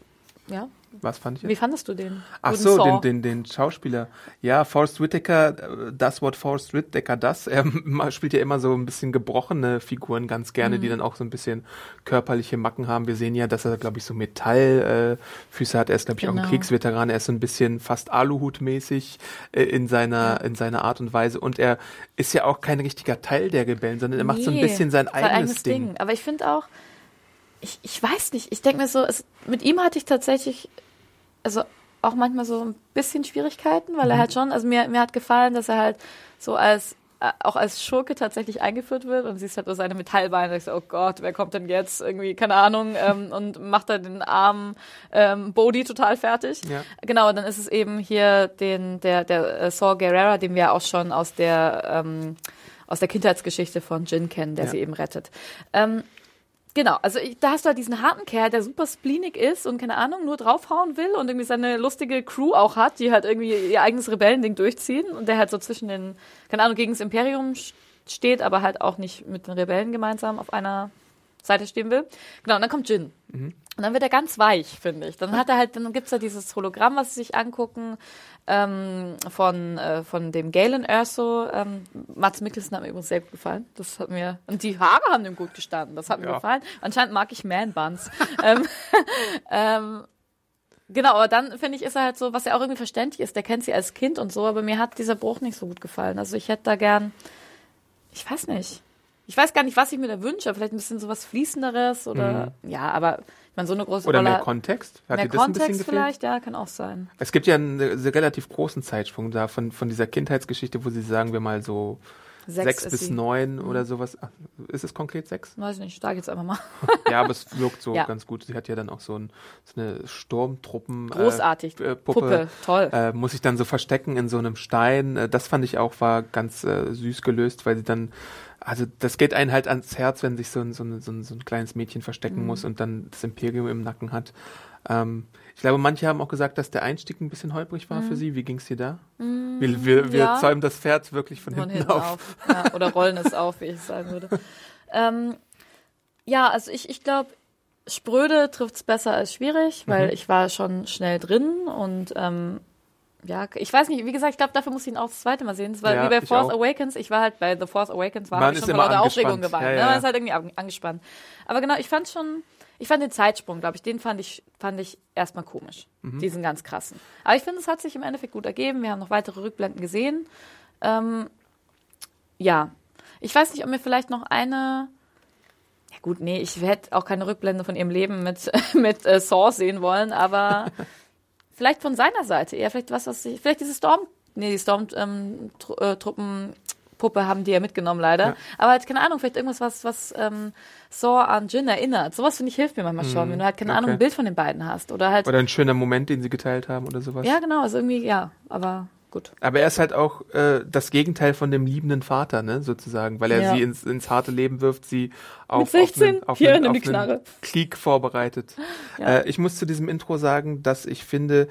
ja, Was fand ich jetzt? wie fandest du den? Ach Guten so, den, den, den Schauspieler. Ja, Forrest Whitaker, das Wort Forrest Whitaker, das. Er spielt ja immer so ein bisschen gebrochene Figuren ganz gerne, Mhm. die dann auch so ein bisschen körperliche Macken haben. Wir sehen ja, dass er, glaube ich, so Metallfüße äh, hat. Er ist, glaube ich, auch ein Genau. Kriegsveteran. Er ist so ein bisschen fast Aluhut-mäßig äh, in seiner, in seiner Art und Weise. Und er ist ja auch kein richtiger Teil der Rebellen, sondern er macht so ein bisschen sein eigenes, Ding. Aber ich finde auch, ich, ich weiß nicht, ich denke mir so, es, mit ihm hatte ich tatsächlich, also auch manchmal so ein bisschen Schwierigkeiten, weil Mhm. er halt schon, also mir, mir hat gefallen, dass er halt so als äh, auch als Schurke tatsächlich eingeführt wird und siehst halt nur seine Metallbeine und ich so, oh Gott, wer kommt denn jetzt irgendwie, keine Ahnung, ähm, und macht da den armen ähm, Bodhi total fertig. Ja. Genau, dann ist es eben hier den, der, der äh, Saw Gerrera, den wir auch schon aus der, ähm, aus der Kindheitsgeschichte von Jin kennen, der Ja. sie eben rettet. Ähm, Genau, also ich, da hast du halt diesen harten Kerl, der super spleenig ist und keine Ahnung, nur draufhauen will und irgendwie seine lustige Crew auch hat, die halt irgendwie ihr eigenes Rebellending durchziehen und der halt so zwischen den, keine Ahnung, gegen das Imperium steht, aber halt auch nicht mit den Rebellen gemeinsam auf einer Seite stehen will. Genau, und dann kommt Jin. Und dann wird er ganz weich, finde ich. Dann hat er halt, dann gibt's da dieses Hologramm, was sie sich angucken, ähm, von, äh, von dem Galen Erso. Ähm, Mats Mikkelsen hat mir übrigens sehr gut gefallen. Das hat mir, und die Haare haben ihm gut gestanden. Das hat mir Ja. gefallen. Anscheinend mag ich Man-Buns. (laughs) ähm, ähm, genau, aber dann finde ich, ist er halt so, was ja auch irgendwie verständlich ist. Der kennt sie als Kind und so, aber mir hat dieser Bruch nicht so gut gefallen. Also ich hätte da gern, ich weiß nicht. Ich weiß gar nicht, was ich mir da wünsche. Vielleicht ein bisschen sowas Fließenderes oder, ja, aber ich meine, so eine große Oder Rolle. mehr Kontext? Hat mehr das Kontext vielleicht, ja, kann auch sein. Es gibt ja einen, einen relativ großen Zeitsprung da von, von dieser Kindheitsgeschichte, wo sie sagen wir mal so sechs, ist bis sie. Mhm. neun oder sowas. Ach, ist es konkret sechs? Weiß nicht, sag jetzt einfach mal. (laughs) ja, aber es wirkt so Ja. ganz gut. Sie hat ja dann auch so, ein, so eine Sturmtruppen. Großartig. Äh, äh, Puppe. Puppe, toll. Äh, muss sich dann so verstecken in so einem Stein. Äh, das fand ich auch war ganz äh, süß gelöst, weil sie dann, also das geht einen halt ans Herz, wenn sich so ein, so ein, so ein, so ein kleines Mädchen verstecken Mhm. muss und dann das Imperium im Nacken hat. Ähm, ich glaube, manche haben auch gesagt, dass der Einstieg ein bisschen holprig war für sie. Wie ging es dir da? wir wir, wir Mhm. ja. zäumen das Pferd wirklich von, Von hinten, hinten auf. auf. Ja, oder rollen es auf, wie ich sagen würde. ähm, ja, also ich, ich glaube, spröde trifft's besser als schwierig, weil ich war schon schnell drin und ähm, ja, ich weiß nicht, wie gesagt, ich glaube, dafür muss ich ihn auch das zweite Mal sehen. War Ja, wie bei Force. Awakens. Ich war halt bei The Force Awakens, war ich schon vor immer lauter Aufregung angespannt. geweint. Ja, ne? ja. Man ist halt irgendwie an- angespannt. Aber genau, ich fand schon, ich fand den Zeitsprung, glaube ich, den fand ich, fand ich erstmal komisch. Mhm. Diesen ganz krassen. Aber ich finde, es hat sich im Endeffekt gut ergeben. Wir haben noch weitere Rückblenden gesehen. Ähm, ja, ich weiß nicht, ob mir vielleicht noch eine. Ja gut, nee, ich hätte auch keine Rückblende von ihrem Leben mit, (laughs) mit äh, Saw sehen wollen, aber (laughs) vielleicht von seiner Seite eher vielleicht was, was ich, vielleicht diese Storm, nee, die Storm-Truppen Puppe haben die ja mitgenommen leider. Ja. Aber halt, keine Ahnung, vielleicht irgendwas, was, was ähm, Saw an Jin erinnert. Sowas, finde ich, hilft mir manchmal schon, wenn du halt, keine Ahnung, okay. ein Bild von den beiden hast. Oder halt, Oder ein schöner Moment, den sie geteilt haben oder sowas. ja, genau, also irgendwie, ja, aber gut. Aber er ist halt auch äh, das Gegenteil von dem liebenden Vater, ne, sozusagen, weil er Ja. sie ins, ins harte Leben wirft, sie auf, 16? auf, einen, auf, Hier, einen, auf einen Krieg vorbereitet. Ja. Äh, ich muss zu diesem Intro sagen, dass ich finde,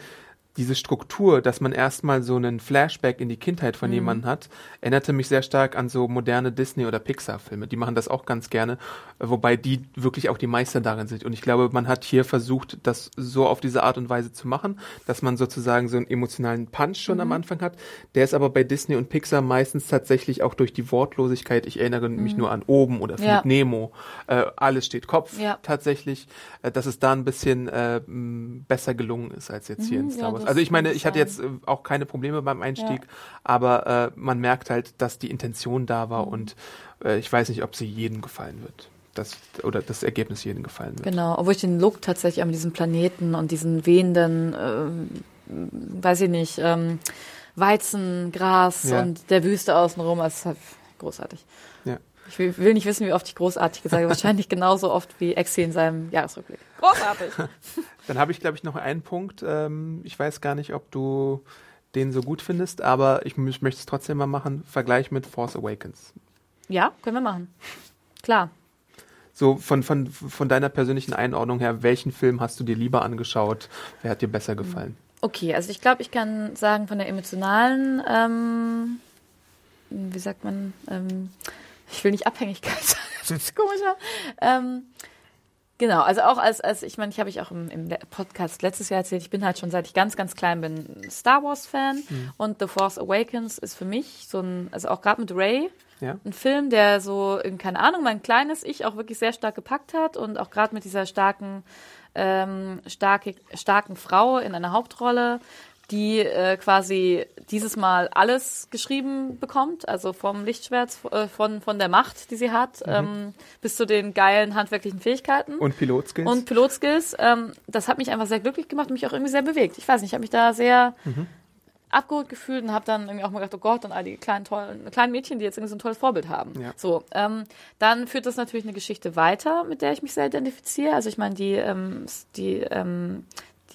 diese Struktur, dass man erstmal so einen Flashback in die Kindheit von Mhm. jemandem hat, erinnerte mich sehr stark an so moderne Disney- oder Pixar-Filme. Die machen das auch ganz gerne, wobei die wirklich auch die Meister darin sind. Und ich glaube, man hat hier versucht, das so auf diese Art und Weise zu machen, dass man sozusagen so einen emotionalen Punch schon Mhm. am Anfang hat. Der ist aber bei Disney und Pixar meistens tatsächlich auch durch die Wortlosigkeit, ich erinnere mich nur an oben oder Mhm. Ja. Nemo, äh, alles steht Kopf Ja. tatsächlich, äh, dass es da ein bisschen äh, besser gelungen ist als jetzt hier in Mhm, Star Wars. Also ich meine, ich hatte jetzt äh, auch keine Probleme beim Einstieg, aber äh, man merkt halt, dass die Intention da war und äh, ich weiß nicht, ob sie jedem gefallen wird. Das, oder das Ergebnis jedem gefallen wird. Genau, obwohl ich den Look tatsächlich an diesem Planeten und diesen wehenden, ähm, weiß ich nicht, ähm, Weizen, Gras Ja. und der Wüste außenrum, das ist halt großartig. Ja. Ich will, will nicht wissen, wie oft ich großartig gesagt habe. Wahrscheinlich genauso oft wie Exi in seinem Jahresrückblick. Großartig! (laughs) Dann habe ich, glaube ich, noch einen Punkt. Ähm, ich weiß gar nicht, ob du den so gut findest, aber ich, ich möchte es trotzdem mal machen. Vergleich mit Force Awakens. ja, können wir machen. Klar. So von, von, von deiner persönlichen Einordnung her, welchen Film hast du dir lieber angeschaut? Wer hat dir besser gefallen? Okay, also ich glaube, ich kann sagen, von der emotionalen, ähm, wie sagt man, ähm, ich will nicht Abhängigkeit sagen, (laughs) das ist komischer. Ähm, genau, also auch als, als ich meine, ich habe ich auch im, im Podcast letztes Jahr erzählt, ich bin halt schon seit ich ganz, ganz klein bin Star Wars-Fan und The Force Awakens ist für mich so ein, also auch gerade mit Ray, Ja? ein Film, der so, in, keine Ahnung, mein kleines Ich auch wirklich sehr stark gepackt hat und auch gerade mit dieser starken, ähm, starke, starken Frau in einer Hauptrolle, die äh, quasi dieses Mal alles geschrieben bekommt, also vom Lichtschwert, äh, von, von der Macht, die sie hat, ähm, bis zu den geilen handwerklichen Fähigkeiten Und Pilotskills? und Pilotskills. Ähm, das hat mich einfach sehr glücklich gemacht und mich auch irgendwie sehr bewegt. Ich weiß nicht, ich habe mich da sehr abgeholt gefühlt und habe dann irgendwie auch mal gedacht, oh Gott, und all die kleinen, tollen, kleinen Mädchen, die jetzt irgendwie so ein tolles Vorbild haben. Ja. So, ähm, dann führt das natürlich eine Geschichte weiter, mit der ich mich sehr identifiziere. Also ich meine, die, ähm, die, ähm,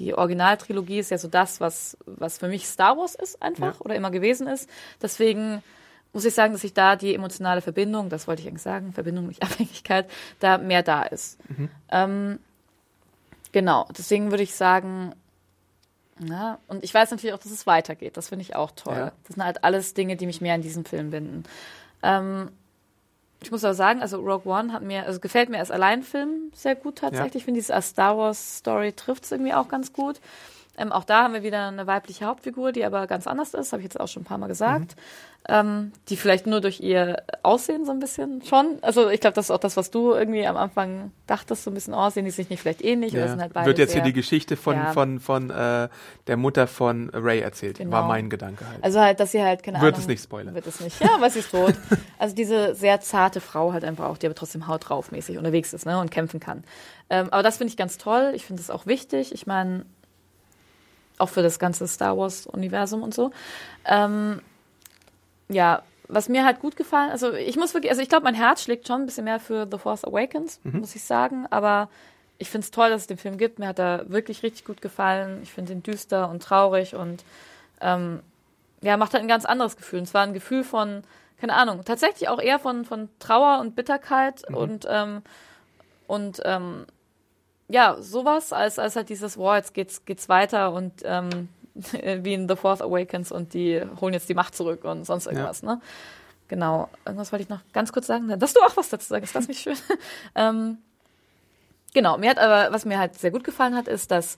die Originaltrilogie ist ja so das, was, was für mich Star Wars ist einfach Ja. oder immer gewesen ist. Deswegen muss ich sagen, dass ich da die emotionale Verbindung, das wollte ich eigentlich sagen, Verbindung, nicht (laughs) Abhängigkeit, da mehr da ist. Ähm, genau, deswegen würde ich sagen, ja, und ich weiß natürlich auch, dass es weitergeht. Das finde ich auch toll. Ja. Das sind halt alles Dinge, die mich mehr an diesen Film binden. Ähm, ich muss aber sagen, also Rogue One hat mir, also gefällt mir als Alleinfilm sehr gut tatsächlich. Ich finde, diese als Star Wars Story trifft es irgendwie auch ganz gut. Ähm, auch da haben wir wieder eine weibliche Hauptfigur, die aber ganz anders ist, habe ich jetzt auch schon ein paar Mal gesagt. Ähm, die vielleicht nur durch ihr Aussehen so ein bisschen schon. Also ich glaube, das ist auch das, was du irgendwie am Anfang dachtest, so ein bisschen aussehen, die sich nicht vielleicht ähnlich oder Ja. sind halt beide Wird jetzt sehr, hier die Geschichte von, Ja. von, von äh, der Mutter von Ray erzählt. Genau. War mein Gedanke halt. Also halt, dass sie halt, keine Wird Ahnung. es nicht spoilern. Wird es nicht. Ja, weil sie ist tot. (laughs) Also diese sehr zarte Frau halt einfach auch, die aber trotzdem haut drauf mäßig unterwegs ist, ne, und kämpfen kann. Ähm, aber das finde ich ganz toll. Ich finde es auch wichtig. Ich meine, auch für das ganze Star Wars-Universum und so. Ähm, ja, was mir halt gut gefallen, also ich muss wirklich, also ich glaube, mein Herz schlägt schon ein bisschen mehr für The Force Awakens, muss ich sagen, aber ich finde es toll, dass es den Film gibt. Mir hat er wirklich richtig gut gefallen. Ich finde ihn düster und traurig und ähm, ja, macht halt ein ganz anderes Gefühl. Und zwar ein Gefühl von, keine Ahnung, tatsächlich auch eher von, von Trauer und Bitterkeit und, ähm, und ähm, ja, sowas, als, als halt dieses, wow, jetzt geht's, geht's weiter und ähm, (laughs) wie in The Fourth Awakens und die holen jetzt die Macht zurück und sonst irgendwas, ne? Genau. Irgendwas wollte ich noch ganz kurz sagen. Dass du auch was dazu sagst, ist das nicht schön? (laughs) ähm, genau, mir hat aber, was mir halt sehr gut gefallen hat, ist, dass,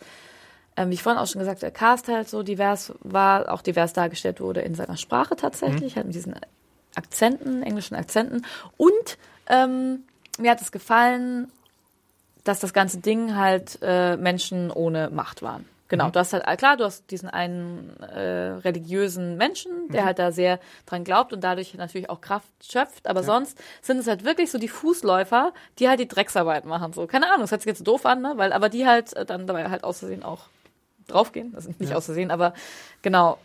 ähm, wie ich vorhin auch schon gesagt, der Cast halt so divers war, auch divers dargestellt wurde in seiner Sprache tatsächlich, halt mit diesen Akzenten, englischen Akzenten. Und ähm, mir hat es gefallen, dass das ganze Ding halt äh, Menschen ohne Macht waren. Genau, du hast halt, äh, klar, du hast diesen einen äh, religiösen Menschen, der halt da sehr dran glaubt und dadurch natürlich auch Kraft schöpft, aber sonst sind es halt wirklich so die Fußläufer, die halt die Drecksarbeit machen. So, keine Ahnung, das hört sich jetzt so doof an, ne? Weil, aber die halt äh, dann dabei halt aus Versehen auch draufgehen. Also nicht aus Versehen, aber genau.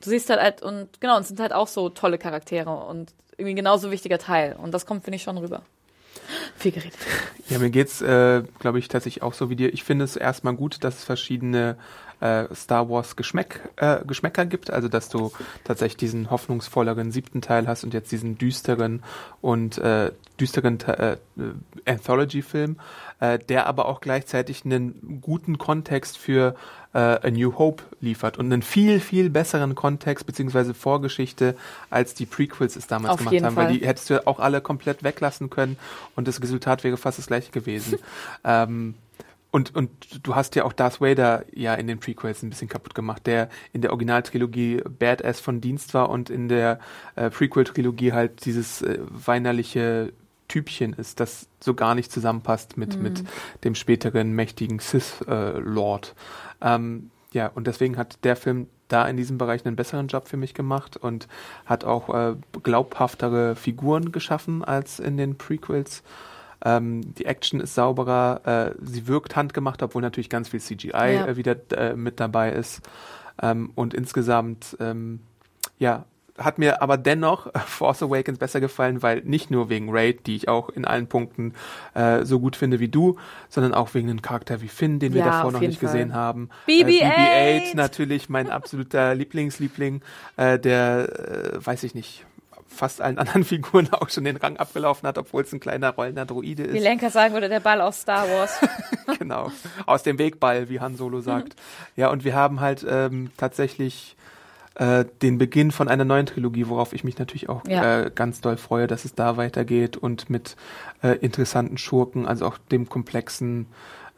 Du siehst halt, halt und genau, und sind halt auch so tolle Charaktere und irgendwie genauso wichtiger Teil. Und das kommt, finde ich, schon rüber. Viel geredet. Ja, mir geht's, äh, glaube ich, tatsächlich auch so wie dir. Ich finde es erstmal gut, dass es verschiedene äh, Star Wars Geschmäck, äh, Geschmäcker gibt, also dass du tatsächlich diesen hoffnungsvolleren siebten Teil hast und jetzt diesen düsteren und äh, düsteren äh, Anthology-Film, äh, der aber auch gleichzeitig einen guten Kontext für äh, A New Hope liefert und einen viel, viel besseren Kontext beziehungsweise Vorgeschichte, als die Prequels es damals Auf gemacht haben, Fall. weil die hättest du auch alle komplett weglassen können und das Resultat wäre fast das gleiche gewesen. (laughs) ähm, und, und du hast ja auch Darth Vader ja in den Prequels ein bisschen kaputt gemacht, der in der Originaltrilogie Badass von Dienst war und in der äh, Prequel-Trilogie halt dieses äh, weinerliche Typchen ist, das so gar nicht zusammenpasst mit, Mhm. mit dem späteren mächtigen Sith-Lord. ähm, ja, und deswegen hat der Film da in diesem Bereich einen besseren Job für mich gemacht und hat auch äh, glaubhaftere Figuren geschaffen als in den Prequels. Ähm, die Action ist sauberer, äh, sie wirkt handgemacht, obwohl natürlich ganz viel CGI Ja. äh, wieder äh, mit dabei ist. Ähm, und insgesamt, ähm, ja, hat mir aber dennoch (laughs) Force Awakens besser gefallen, weil nicht nur wegen Raid, die ich auch in allen Punkten äh, so gut finde wie du, sondern auch wegen einem Charakter wie Finn, den wir Ja, davor noch nicht Fall. gesehen haben. BB-8! Äh, BB-8 natürlich mein (laughs) absoluter Lieblingsliebling, äh, der, äh, weiß ich nicht, fast allen anderen (laughs) Figuren auch schon den Rang abgelaufen hat, obwohl es ein kleiner rollender Droide Wie ist. Lenker sagen würde, der Ball aus Star Wars. (laughs) genau. Aus dem Wegball, wie Han Solo sagt. Ja, und wir haben halt ähm, tatsächlich äh, den Beginn von einer neuen Trilogie, worauf ich mich natürlich auch Ja. äh, ganz doll freue, dass es da weitergeht und mit äh, interessanten Schurken, also auch dem komplexen,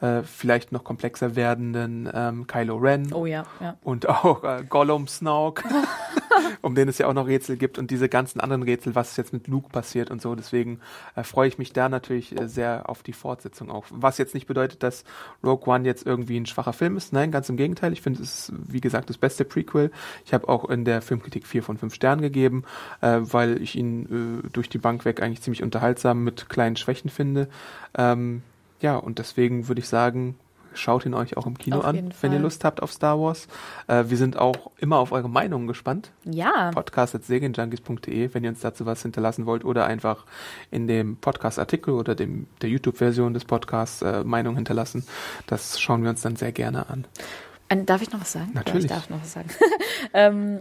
äh, vielleicht noch komplexer werdenden ähm, Kylo Ren Oh ja, ja. und auch äh, Gollum Snauk, (laughs) (laughs) um den es ja auch noch Rätsel gibt und diese ganzen anderen Rätsel, was jetzt mit Luke passiert und so. Deswegen äh, freue ich mich da natürlich äh, sehr auf die Fortsetzung auch. Was jetzt nicht bedeutet, dass Rogue One jetzt irgendwie ein schwacher Film ist. Nein, ganz im Gegenteil. Ich finde es, ist, wie gesagt, das beste Prequel. Ich habe auch in der Filmkritik vier von fünf Sternen gegeben, äh, weil ich ihn äh, durch die Bank weg eigentlich ziemlich unterhaltsam mit kleinen Schwächen finde. Ähm, ja, und deswegen würde ich sagen, schaut ihn euch auch im Kino an, jeden wenn ihr Fall. Lust habt auf Star Wars. Äh, wir sind auch immer auf eure Meinungen gespannt. Ja, Podcast.serienjunkies.de, wenn ihr uns dazu was hinterlassen wollt oder einfach in dem Podcast-Artikel oder dem, der YouTube-Version des Podcasts äh, Meinung hinterlassen. Das schauen wir uns dann sehr gerne an. Ein, darf ich noch was sagen? Natürlich. Ja, ich darf noch was sagen. (laughs) ähm,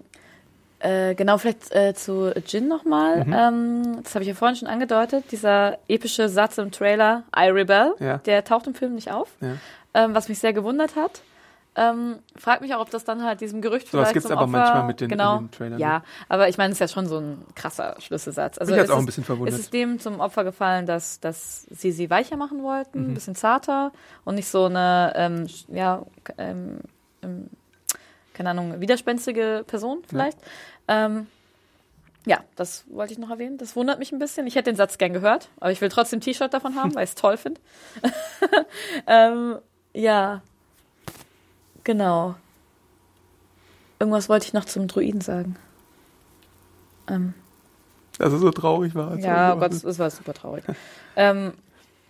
äh, genau, vielleicht äh, zu Jin nochmal. Mhm. Ähm, das habe ich ja vorhin schon angedeutet. Dieser epische Satz im Trailer, I Rebel, Ja. der taucht im Film nicht auf, Ja. ähm, was mich sehr gewundert hat. Ähm, frag mich auch, ob das dann halt diesem Gerücht Sowas vielleicht gibt's zum aber Opfer, manchmal mit den- genau, den Trailern, Ja, ne? aber ich meine, es ist ja schon so ein krasser Schlüsselsatz. Also Mich ist auch ein bisschen verwundert. Ist es dem zum Opfer gefallen, dass, dass sie sie weicher machen wollten, Mhm. ein bisschen zarter und nicht so eine, ähm, ja, ähm, ähm, keine Ahnung, widerspenstige Person vielleicht. Ja. Ähm, ja, das wollte ich noch erwähnen. Das wundert mich ein bisschen. Ich hätte den Satz gern gehört, aber ich will trotzdem ein T-Shirt davon haben, weil ich es toll finde. (laughs) ähm, ja, genau. Irgendwas wollte ich noch zum Druiden sagen. Ähm, Dass es so traurig war. ja, so, Gott, es war super traurig. (laughs) ähm,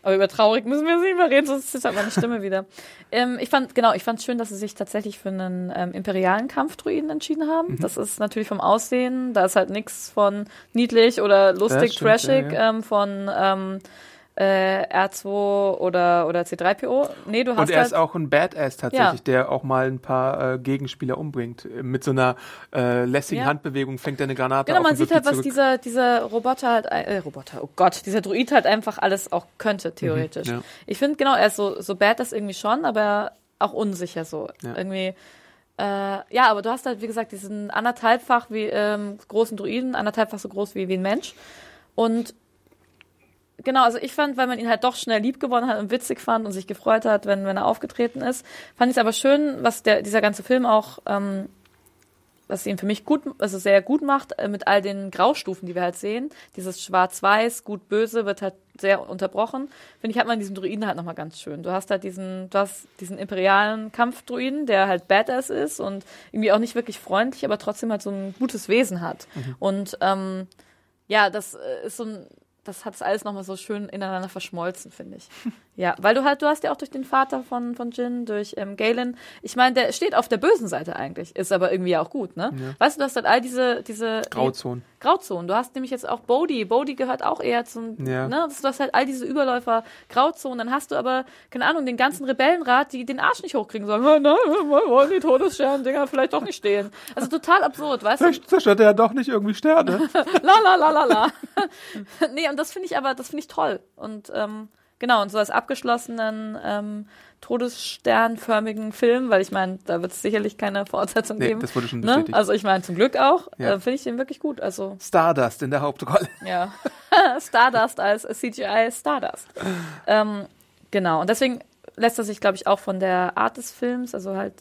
aber über traurig müssen wir jetzt nicht mehr reden, sonst zittert meine Stimme wieder. (laughs) Ähm, ich fand, genau, ich fand es schön, dass sie sich tatsächlich für einen ähm, imperialen Kampfdruiden entschieden haben. Mhm. Das ist natürlich vom Aussehen, da ist halt nichts von niedlich oder lustig, stimmt, trashig, ja, ja. Ähm, von ähm, äh, R2 oder, oder C3PO. Nee, du hast Und er halt, ist auch ein Badass tatsächlich, Ja. der auch mal ein paar äh, Gegenspieler umbringt. Mit so einer äh, lässigen Ja. Handbewegung fängt er eine Granate Genau, auf man und sieht halt, was zurück. dieser, dieser Roboter halt, äh, Roboter, oh Gott, dieser Druid halt einfach alles auch könnte, theoretisch. ja. Ich finde, genau, er ist so, so bad das irgendwie schon, aber auch unsicher so. Ja. Irgendwie, äh, ja, aber du hast halt, wie gesagt, diesen anderthalbfach wie, ähm, großen Druiden, anderthalbfach so groß wie, wie ein Mensch. Und Genau, also ich fand, weil man ihn halt doch schnell lieb gewonnen hat und witzig fand und sich gefreut hat, wenn, wenn er aufgetreten ist, fand ich es aber schön, was der, dieser ganze Film auch, ähm, was ihn für mich gut, also sehr gut macht, äh, mit all den Graustufen, die wir halt sehen. Dieses Schwarz-Weiß, gut-böse wird halt sehr unterbrochen. Finde ich, hat man diesen Druiden halt nochmal ganz schön. Du hast halt diesen, du hast diesen imperialen Kampfdruiden, der halt Badass ist und irgendwie auch nicht wirklich freundlich, aber trotzdem halt so ein gutes Wesen hat. Und ähm, ja, das äh, ist so ein das hat es alles nochmal so schön ineinander verschmolzen, finde ich. (laughs) ja, weil du halt, du hast ja auch durch den Vater von, von Jin, durch ähm, Galen, ich meine, der steht auf der bösen Seite eigentlich, ist aber irgendwie auch gut, ne? Ja. Weißt du, du hast halt all diese, diese Grauzonen. Grauzonen. Du hast nämlich jetzt auch Bodhi. Bodhi gehört auch eher zum, ja. ne? Du hast halt all diese Überläufer, Grauzonen. Dann hast du aber, keine Ahnung, den ganzen Rebellenrat, die den Arsch nicht hochkriegen, sagen, oh, nein, wollen die Todesstern-Dinger vielleicht doch nicht stehen. Also total absurd, weißt vielleicht du? Vielleicht zerstört er ja doch nicht irgendwie Sterne. (laughs) la, la, la, la, la. (laughs) nee, und das finde ich aber, das finde ich toll. Und ähm, genau, und so als abgeschlossenen ähm, Todessternförmigen Film, weil ich meine, da wird es sicherlich keine Fortsetzung nee, geben. Das wurde schon ne? bestätigt. Ne? Also ich meine, zum Glück auch. Ja. Äh, finde ich den wirklich gut. Also Stardust in der Hauptrolle. (laughs) Ja. (laughs) Stardust als CGI Stardust. ähm, genau. Und deswegen lässt er sich, glaube ich, auch von der Art des Films, also halt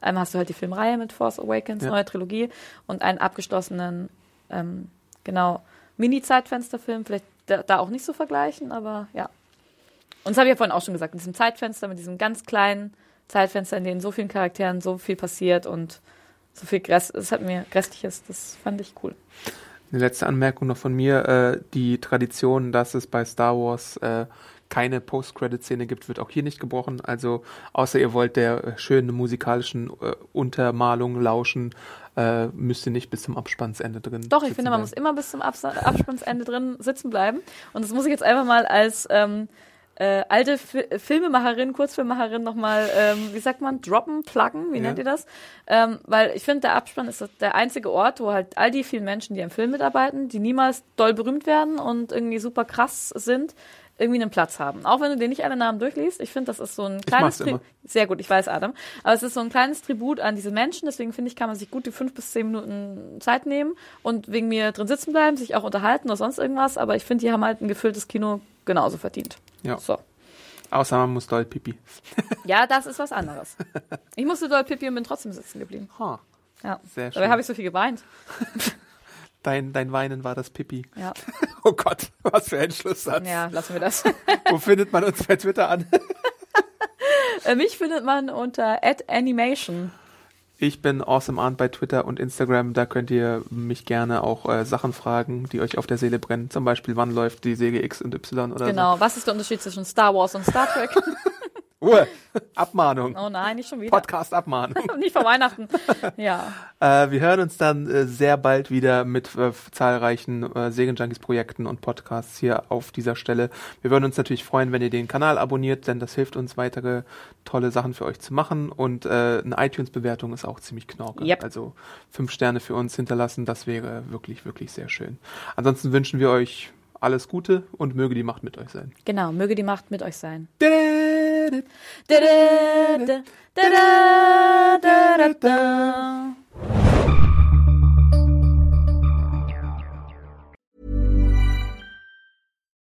einmal hast du halt die Filmreihe mit Force Awakens, ja. neue Trilogie und einen abgeschlossenen, ähm, genau, Mini-Zeitfensterfilm, vielleicht da, da, auch nicht so vergleichen, aber ja. Und das habe ich ja vorhin auch schon gesagt, mit diesem Zeitfenster, mit diesem ganz kleinen Zeitfenster, in dem so vielen Charakteren so viel passiert und so viel Gräss, es hat mir Grässliches, das fand ich cool. Eine letzte Anmerkung noch von mir, äh, die Tradition, dass es bei Star Wars äh, keine Post-Credit-Szene gibt, wird auch hier nicht gebrochen. Also außer ihr wollt der äh, schönen musikalischen äh, Untermalung lauschen, äh, müsst ihr nicht bis zum Abspannsende drin Doch, ich finde, man muss immer bis zum Abs Abspannsende drin sitzen bleiben. Und das muss ich jetzt einfach mal als ähm, äh, alte F Filmemacherin, Kurzfilmemacherin nochmal, ähm, wie sagt man, droppen, pluggen, wie ja. nennt ihr das? Ähm, weil ich finde, der Abspann ist der einzige Ort, wo halt all die vielen Menschen, die am Film mitarbeiten, die niemals doll berühmt werden und irgendwie super krass sind, irgendwie einen Platz haben. Auch wenn du dir nicht alle Namen durchliest. Ich finde, das ist so ein kleines Tribut. Sehr gut, ich weiß, Adam. Aber es ist so ein kleines Tribut an diese Menschen. Deswegen finde ich, kann man sich gut die fünf bis zehn Minuten Zeit nehmen und wegen mir drin sitzen bleiben, sich auch unterhalten oder sonst irgendwas. Aber ich finde, die haben halt ein gefülltes Kino genauso verdient. Ja. So. Außer man muss doll pipi. (laughs) ja, das ist was anderes. Ich musste doll pipi und bin trotzdem sitzen geblieben. Ha. Ja. Sehr schön. Dabei habe ich so viel geweint. (laughs) Dein, dein Weinen war das Pipi. Ja. (laughs) Oh Gott, was für ein Schlusssatz. Ja, lassen wir das. Wo findet man uns bei Twitter an? (laughs) Äh, mich findet man unter @animation. Ich bin Awesome Arndt bei Twitter und Instagram. Da könnt ihr mich gerne auch äh, Sachen fragen, die euch auf der Seele brennen. Zum Beispiel, wann läuft die Säge X und Y oder Genau. So. Was ist der Unterschied zwischen Star Wars und Star Trek? (laughs) Ruhe. Abmahnung. Oh nein, nicht schon wieder. Podcast Abmahnung. (laughs) nicht vor Weihnachten. Ja. Äh, wir hören uns dann äh, sehr bald wieder mit äh, zahlreichen äh, Serienjunkies Projekten und Podcasts hier auf dieser Stelle. Wir würden uns natürlich freuen, wenn ihr den Kanal abonniert, denn das hilft uns weitere tolle Sachen für euch zu machen und äh, eine iTunes Bewertung ist auch ziemlich knorke. Yep. Also fünf Sterne für uns hinterlassen, das wäre wirklich wirklich sehr schön. Ansonsten wünschen wir euch alles Gute und möge die Macht mit euch sein. Genau, möge die Macht mit euch sein. 따르르 따르르 따르르 따르르